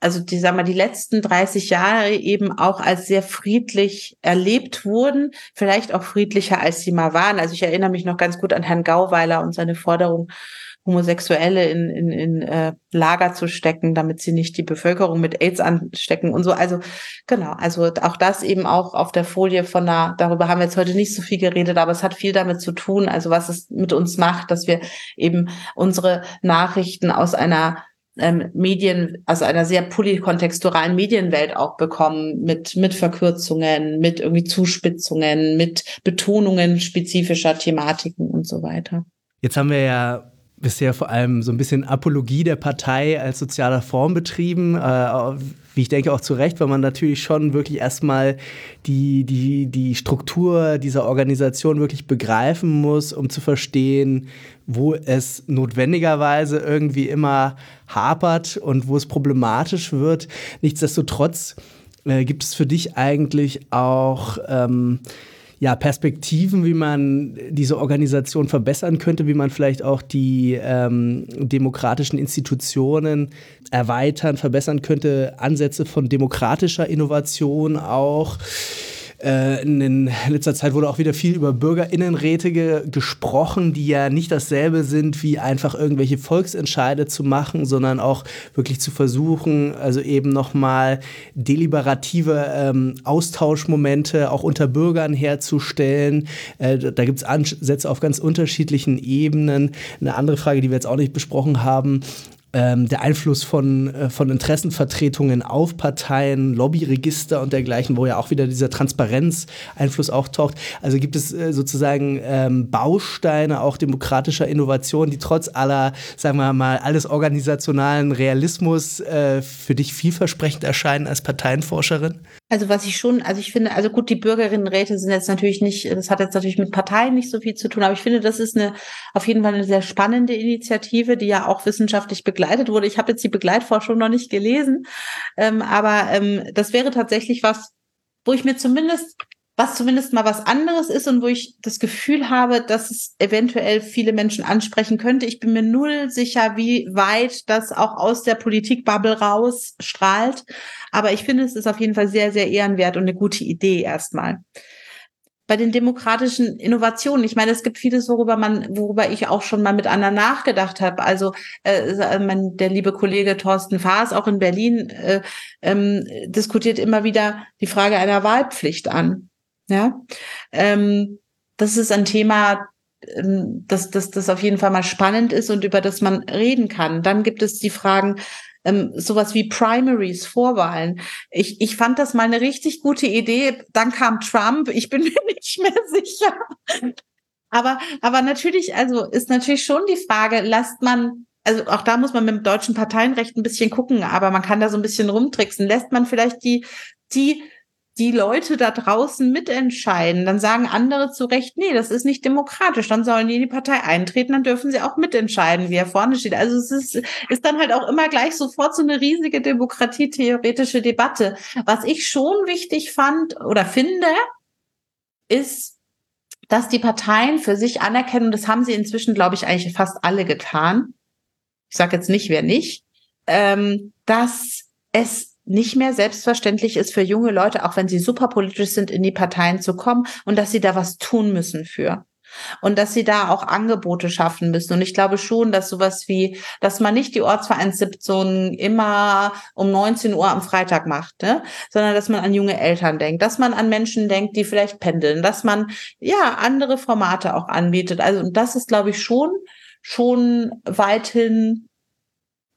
also die, sagen wir, die letzten 30 Jahre eben auch als sehr friedlich erlebt wurden, vielleicht auch friedlicher als sie mal waren. Also ich erinnere mich noch ganz gut an Herrn Gauweiler und seine Forderung, Homosexuelle in, in, in äh, Lager zu stecken, damit sie nicht die Bevölkerung mit AIDS anstecken und so. Also genau, also auch das eben auch auf der Folie von einer, darüber haben wir jetzt heute nicht so viel geredet, aber es hat viel damit zu tun, also was es mit uns macht, dass wir eben unsere Nachrichten aus einer ähm, Medien, also einer sehr polykontexturalen Medienwelt auch bekommen, mit, mit Verkürzungen, mit irgendwie Zuspitzungen, mit Betonungen spezifischer Thematiken und so weiter. Jetzt haben wir ja bisher vor allem so ein bisschen Apologie der Partei als sozialer Form betrieben. Äh, wie ich denke auch zu Recht, weil man natürlich schon wirklich erstmal die, die, die Struktur dieser Organisation wirklich begreifen muss, um zu verstehen, wo es notwendigerweise irgendwie immer hapert und wo es problematisch wird. Nichtsdestotrotz äh, gibt es für dich eigentlich auch ähm, ja, Perspektiven, wie man diese Organisation verbessern könnte, wie man vielleicht auch die ähm, demokratischen Institutionen erweitern, verbessern könnte, Ansätze von demokratischer Innovation auch. Äh, in letzter Zeit wurde auch wieder viel über Bürgerinnenräte ge gesprochen, die ja nicht dasselbe sind, wie einfach irgendwelche Volksentscheide zu machen, sondern auch wirklich zu versuchen, also eben nochmal deliberative ähm, Austauschmomente auch unter Bürgern herzustellen. Äh, da gibt es Ansätze auf ganz unterschiedlichen Ebenen. Eine andere Frage, die wir jetzt auch nicht besprochen haben, ähm, der Einfluss von, äh, von Interessenvertretungen auf Parteien, Lobbyregister und dergleichen, wo ja auch wieder dieser Transparenz-Einfluss auch taucht. Also gibt es äh, sozusagen ähm, Bausteine auch demokratischer Innovation, die trotz aller, sagen wir mal, alles organisationalen Realismus äh, für dich vielversprechend erscheinen als Parteienforscherin? Also was ich schon, also ich finde, also gut, die Bürgerinnenräte sind jetzt natürlich nicht, das hat jetzt natürlich mit Parteien nicht so viel zu tun, aber ich finde, das ist eine auf jeden Fall eine sehr spannende Initiative, die ja auch wissenschaftlich begleitet wurde. Ich habe jetzt die Begleitforschung noch nicht gelesen, ähm, aber ähm, das wäre tatsächlich was, wo ich mir zumindest was zumindest mal was anderes ist und wo ich das Gefühl habe, dass es eventuell viele Menschen ansprechen könnte. Ich bin mir null sicher, wie weit das auch aus der Politikbubble rausstrahlt. Aber ich finde, es ist auf jeden Fall sehr, sehr ehrenwert und eine gute Idee erstmal. Bei den demokratischen Innovationen, ich meine, es gibt vieles, worüber man, worüber ich auch schon mal mit anderen nachgedacht habe. Also äh, mein, der liebe Kollege Thorsten Faas, auch in Berlin, äh, ähm, diskutiert immer wieder die Frage einer Wahlpflicht an. Ja, ähm, das ist ein Thema, ähm, das, das, das auf jeden Fall mal spannend ist und über das man reden kann. Dann gibt es die Fragen, ähm, sowas wie Primaries, Vorwahlen. Ich, ich fand das mal eine richtig gute Idee. Dann kam Trump. Ich bin mir nicht mehr sicher. Aber, aber natürlich, also ist natürlich schon die Frage, lasst man also auch da muss man mit dem deutschen Parteienrecht ein bisschen gucken, aber man kann da so ein bisschen rumtricksen. Lässt man vielleicht die, die die Leute da draußen mitentscheiden, dann sagen andere zu Recht, nee, das ist nicht demokratisch, dann sollen die in die Partei eintreten, dann dürfen sie auch mitentscheiden, wie er vorne steht. Also es ist, ist dann halt auch immer gleich sofort so eine riesige demokratietheoretische Debatte. Was ich schon wichtig fand oder finde, ist, dass die Parteien für sich anerkennen, das haben sie inzwischen, glaube ich, eigentlich fast alle getan. Ich sage jetzt nicht, wer nicht, ähm, dass es nicht mehr selbstverständlich ist für junge Leute, auch wenn sie super politisch sind, in die Parteien zu kommen und dass sie da was tun müssen für. Und dass sie da auch Angebote schaffen müssen. Und ich glaube schon, dass sowas wie, dass man nicht die Ortsvereinssitzungen immer um 19 Uhr am Freitag macht, ne? sondern dass man an junge Eltern denkt, dass man an Menschen denkt, die vielleicht pendeln, dass man ja andere Formate auch anbietet. Also, und das ist, glaube ich, schon, schon weithin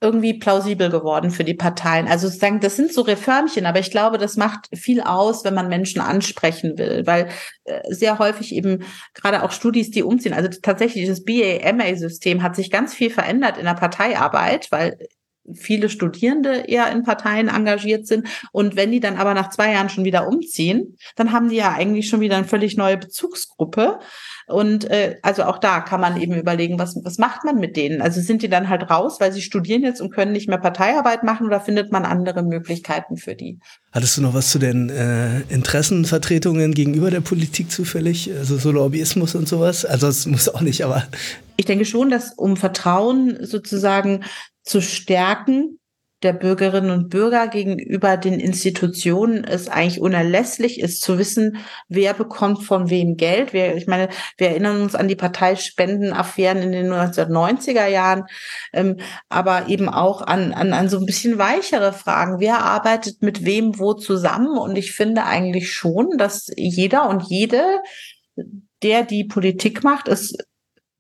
irgendwie plausibel geworden für die Parteien. Also sozusagen, das sind so Reformchen, aber ich glaube, das macht viel aus, wenn man Menschen ansprechen will, weil äh, sehr häufig eben gerade auch Studis, die umziehen, also tatsächlich das BA-MA-System hat sich ganz viel verändert in der Parteiarbeit, weil viele Studierende eher in Parteien engagiert sind. Und wenn die dann aber nach zwei Jahren schon wieder umziehen, dann haben die ja eigentlich schon wieder eine völlig neue Bezugsgruppe. Und äh, also auch da kann man eben überlegen, was, was macht man mit denen? Also sind die dann halt raus, weil sie studieren jetzt und können nicht mehr Parteiarbeit machen oder findet man andere Möglichkeiten für die? Hattest du noch was zu den äh, Interessenvertretungen gegenüber der Politik zufällig? Also so Lobbyismus und sowas? Also es muss auch nicht, aber. Ich denke schon, dass um Vertrauen sozusagen zu stärken, der Bürgerinnen und Bürger gegenüber den Institutionen es eigentlich unerlässlich ist zu wissen, wer bekommt von wem Geld. Wir, ich meine, wir erinnern uns an die Parteispendenaffären in den 1990er Jahren, ähm, aber eben auch an, an, an so ein bisschen weichere Fragen. Wer arbeitet mit wem wo zusammen? Und ich finde eigentlich schon, dass jeder und jede, der die Politik macht, es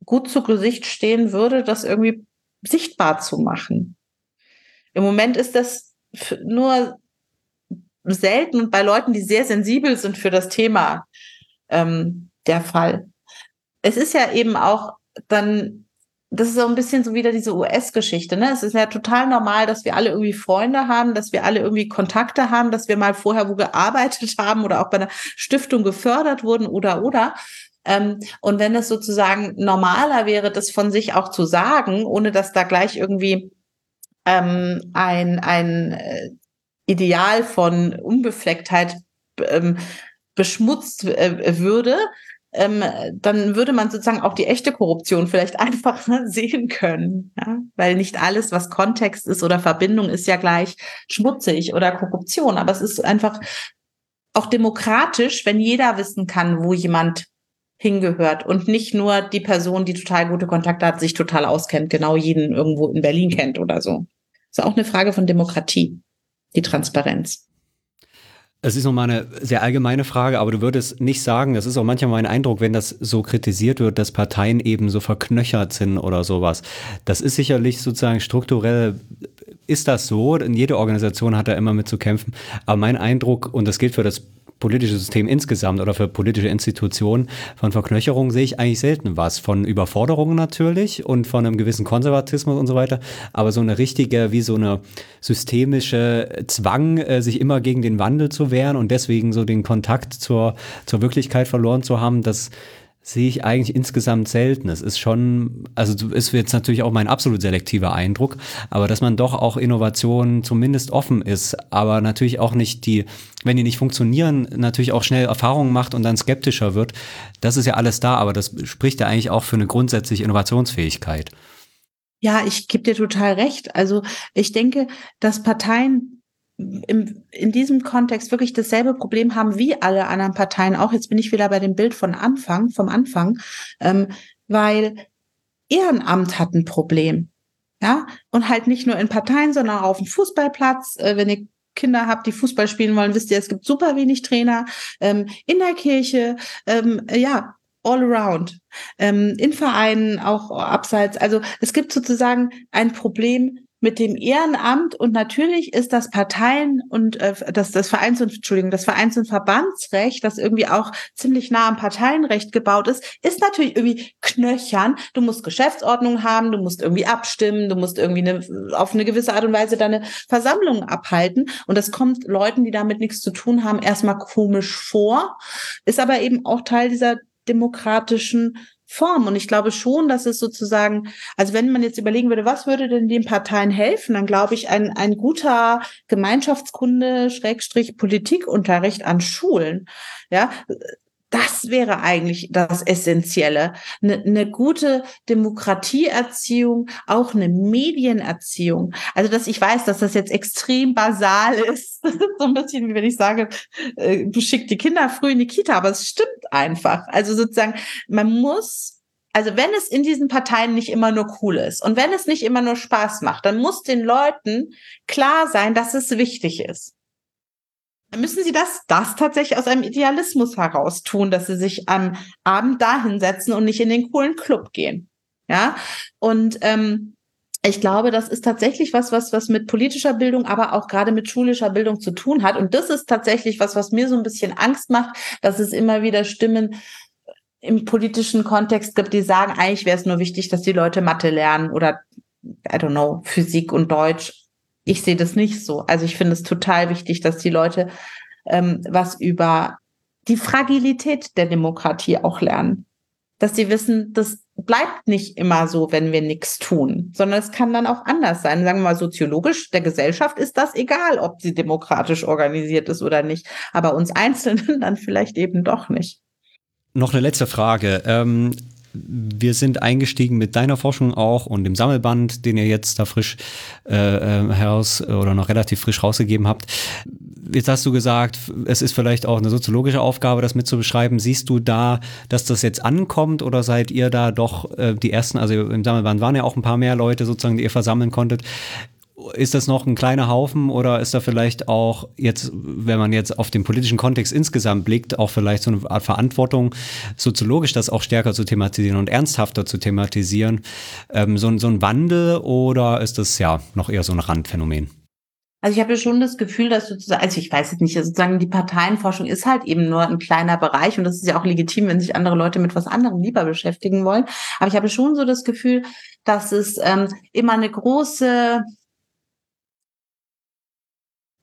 gut zu Gesicht stehen würde, das irgendwie sichtbar zu machen. Im Moment ist das nur selten und bei Leuten, die sehr sensibel sind für das Thema, ähm, der Fall. Es ist ja eben auch dann, das ist so ein bisschen so wieder diese US-Geschichte. Ne? Es ist ja total normal, dass wir alle irgendwie Freunde haben, dass wir alle irgendwie Kontakte haben, dass wir mal vorher wo gearbeitet haben oder auch bei einer Stiftung gefördert wurden oder oder. Ähm, und wenn es sozusagen normaler wäre, das von sich auch zu sagen, ohne dass da gleich irgendwie ähm, ein, ein äh, Ideal von Unbeflecktheit ähm, beschmutzt äh, würde, ähm, dann würde man sozusagen auch die echte Korruption vielleicht einfach sehen können. Ja? Weil nicht alles, was Kontext ist oder Verbindung, ist ja gleich schmutzig oder Korruption. Aber es ist einfach auch demokratisch, wenn jeder wissen kann, wo jemand hingehört und nicht nur die Person, die total gute Kontakte hat, sich total auskennt, genau jeden irgendwo in Berlin kennt oder so. Das ist auch eine Frage von Demokratie, die Transparenz. Es ist nochmal eine sehr allgemeine Frage, aber du würdest nicht sagen, das ist auch manchmal mein Eindruck, wenn das so kritisiert wird, dass Parteien eben so verknöchert sind oder sowas. Das ist sicherlich sozusagen strukturell, ist das so, in jede Organisation hat da immer mit zu kämpfen. Aber mein Eindruck, und das gilt für das politische System insgesamt oder für politische Institutionen. Von Verknöcherung sehe ich eigentlich selten was. Von Überforderungen natürlich und von einem gewissen Konservatismus und so weiter. Aber so eine richtige, wie so eine systemische Zwang, äh, sich immer gegen den Wandel zu wehren und deswegen so den Kontakt zur, zur Wirklichkeit verloren zu haben, das sehe ich eigentlich insgesamt selten. Es ist schon, also ist jetzt natürlich auch mein absolut selektiver Eindruck, aber dass man doch auch Innovationen zumindest offen ist, aber natürlich auch nicht die, wenn die nicht funktionieren, natürlich auch schnell Erfahrungen macht und dann skeptischer wird. Das ist ja alles da, aber das spricht ja eigentlich auch für eine grundsätzliche Innovationsfähigkeit. Ja, ich gebe dir total recht. Also ich denke, dass Parteien im, in diesem Kontext wirklich dasselbe Problem haben wie alle anderen Parteien auch. Jetzt bin ich wieder bei dem Bild von Anfang, vom Anfang, ähm, weil Ehrenamt hat ein Problem. Ja, und halt nicht nur in Parteien, sondern auch auf dem Fußballplatz. Äh, wenn ihr Kinder habt, die Fußball spielen wollen, wisst ihr, es gibt super wenig Trainer. Ähm, in der Kirche, ähm, ja, all around. Ähm, in Vereinen, auch abseits. Also es gibt sozusagen ein Problem mit dem Ehrenamt und natürlich ist das Parteien und äh, das, das Vereins und Entschuldigung, das Vereins- und Verbandsrecht, das irgendwie auch ziemlich nah am Parteienrecht gebaut ist, ist natürlich irgendwie knöchern. Du musst Geschäftsordnung haben, du musst irgendwie abstimmen, du musst irgendwie eine, auf eine gewisse Art und Weise deine Versammlung abhalten. Und das kommt Leuten, die damit nichts zu tun haben, erstmal komisch vor, ist aber eben auch Teil dieser demokratischen Form. Und ich glaube schon, dass es sozusagen, also wenn man jetzt überlegen würde, was würde denn den Parteien helfen, dann glaube ich, ein, ein guter Gemeinschaftskunde, Schrägstrich Politikunterricht an Schulen, ja, das wäre eigentlich das Essentielle. Eine, eine gute Demokratieerziehung, auch eine Medienerziehung. Also, dass ich weiß, dass das jetzt extrem basal ist. So ein bisschen, wie wenn ich sage, äh, du schickst die Kinder früh in die Kita, aber es stimmt einfach. Also sozusagen, man muss also wenn es in diesen Parteien nicht immer nur cool ist und wenn es nicht immer nur Spaß macht, dann muss den Leuten klar sein, dass es wichtig ist müssen sie das, das tatsächlich aus einem Idealismus heraus tun, dass sie sich am Abend dahin setzen und nicht in den coolen Club gehen. Ja, und ähm, ich glaube, das ist tatsächlich was, was, was mit politischer Bildung, aber auch gerade mit schulischer Bildung zu tun hat. Und das ist tatsächlich was, was mir so ein bisschen Angst macht, dass es immer wieder Stimmen im politischen Kontext gibt, die sagen, eigentlich wäre es nur wichtig, dass die Leute Mathe lernen oder, I don't know, Physik und Deutsch ich sehe das nicht so. Also ich finde es total wichtig, dass die Leute ähm, was über die Fragilität der Demokratie auch lernen. Dass sie wissen, das bleibt nicht immer so, wenn wir nichts tun, sondern es kann dann auch anders sein. Sagen wir mal, soziologisch der Gesellschaft ist das egal, ob sie demokratisch organisiert ist oder nicht. Aber uns Einzelnen dann vielleicht eben doch nicht. Noch eine letzte Frage. Ähm, wir sind eingestiegen mit deiner Forschung auch und dem Sammelband, den ihr jetzt da frisch äh, äh, heraus oder noch relativ frisch rausgegeben habt. Jetzt hast du gesagt, es ist vielleicht auch eine soziologische Aufgabe, das mitzubeschreiben. Siehst du da, dass das jetzt ankommt oder seid ihr da doch äh, die ersten, also im Sammelband waren ja auch ein paar mehr Leute sozusagen, die ihr versammeln konntet ist das noch ein kleiner Haufen oder ist da vielleicht auch jetzt, wenn man jetzt auf den politischen Kontext insgesamt blickt, auch vielleicht so eine Art Verantwortung, soziologisch das auch stärker zu thematisieren und ernsthafter zu thematisieren, ähm, so, so ein Wandel oder ist das ja noch eher so ein Randphänomen? Also ich habe schon das Gefühl, dass sozusagen, also ich weiß es nicht, sozusagen die Parteienforschung ist halt eben nur ein kleiner Bereich und das ist ja auch legitim, wenn sich andere Leute mit was anderem lieber beschäftigen wollen. Aber ich habe schon so das Gefühl, dass es ähm, immer eine große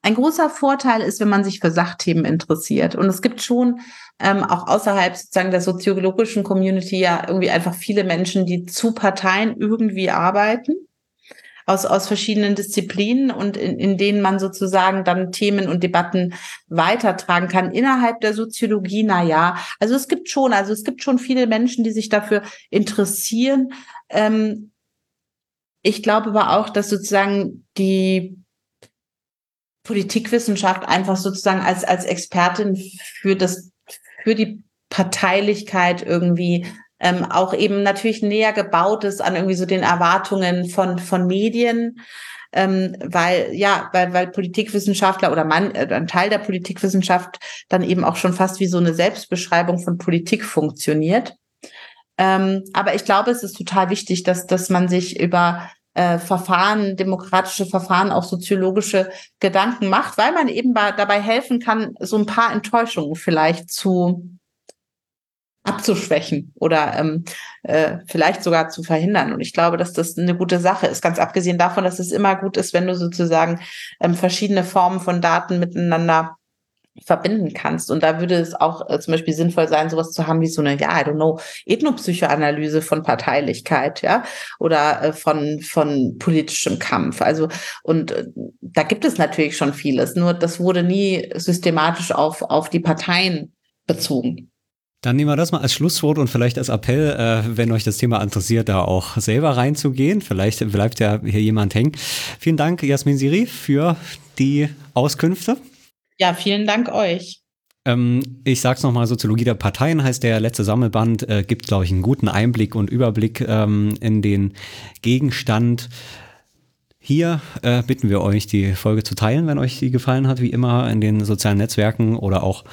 ein großer Vorteil ist, wenn man sich für Sachthemen interessiert. Und es gibt schon ähm, auch außerhalb sozusagen der soziologischen Community ja irgendwie einfach viele Menschen, die zu Parteien irgendwie arbeiten. Aus, aus verschiedenen Disziplinen und in, in denen man sozusagen dann Themen und Debatten weitertragen kann. Innerhalb der Soziologie, na ja, also es gibt schon, also es gibt schon viele Menschen, die sich dafür interessieren. Ähm, ich glaube aber auch, dass sozusagen die Politikwissenschaft einfach sozusagen als, als Expertin für das, für die Parteilichkeit irgendwie ähm, auch eben natürlich näher gebaut ist an irgendwie so den Erwartungen von, von Medien. ähm, weil ja, weil, weil Politikwissenschaftler oder man, äh, ein Teil der Politikwissenschaft dann eben auch schon fast wie so eine Selbstbeschreibung von Politik funktioniert. Ähm, aber ich glaube, es ist total wichtig, dass, dass man sich über äh, Verfahren, demokratische Verfahren, auch soziologische Gedanken macht, weil man eben dabei helfen kann, so ein paar Enttäuschungen vielleicht zu abzuschwächen oder ähm, äh, vielleicht sogar zu verhindern. Und ich glaube, dass das eine gute Sache ist, ganz abgesehen davon, dass es immer gut ist, wenn du sozusagen ähm, verschiedene Formen von Daten miteinander verbinden kannst. Und da würde es auch äh, zum Beispiel sinnvoll sein, sowas zu haben wie so eine, ja, I don't know, Ethnopsychoanalyse von Parteilichkeit, ja, oder äh, von, von politischem Kampf. Also, und äh, da gibt es natürlich schon vieles, nur das wurde nie systematisch auf, auf die Parteien bezogen. Dann nehmen wir das mal als Schlusswort und vielleicht als Appell, äh, wenn euch das Thema interessiert, da auch selber reinzugehen. Vielleicht bleibt ja hier jemand hängen. Vielen Dank, Jasmin Siri, für die Auskünfte. Ja, vielen Dank euch. Ähm, ich sag's nochmal, Soziologie der Parteien heißt der letzte Sammelband, äh, gibt, glaube ich, einen guten Einblick und Überblick ähm, in den Gegenstand hier äh, bitten wir euch, die Folge zu teilen, wenn euch die gefallen hat, wie immer in den sozialen Netzwerken oder auch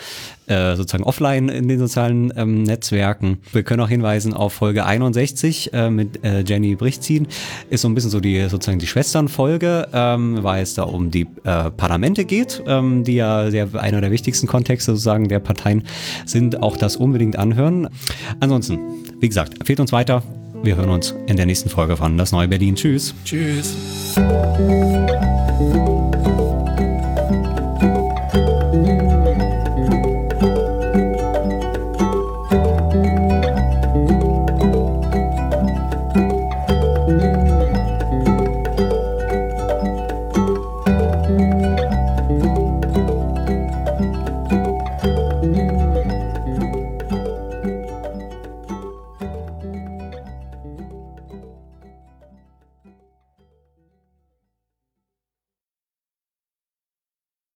äh, sozusagen offline in den sozialen ähm, Netzwerken. Wir können auch hinweisen auf Folge 61 äh, mit äh, Jenny Brichtzin. Ist so ein bisschen so die sozusagen die Schwesternfolge, ähm, weil es da um die äh, Parlamente geht, ähm, die ja sehr, einer der wichtigsten Kontexte sozusagen der Parteien sind. Auch das unbedingt anhören. Ansonsten, wie gesagt, empfehlt uns weiter. Wir hören uns in der nächsten Folge von Das Neue Berlin. Tschüss. Tschüss.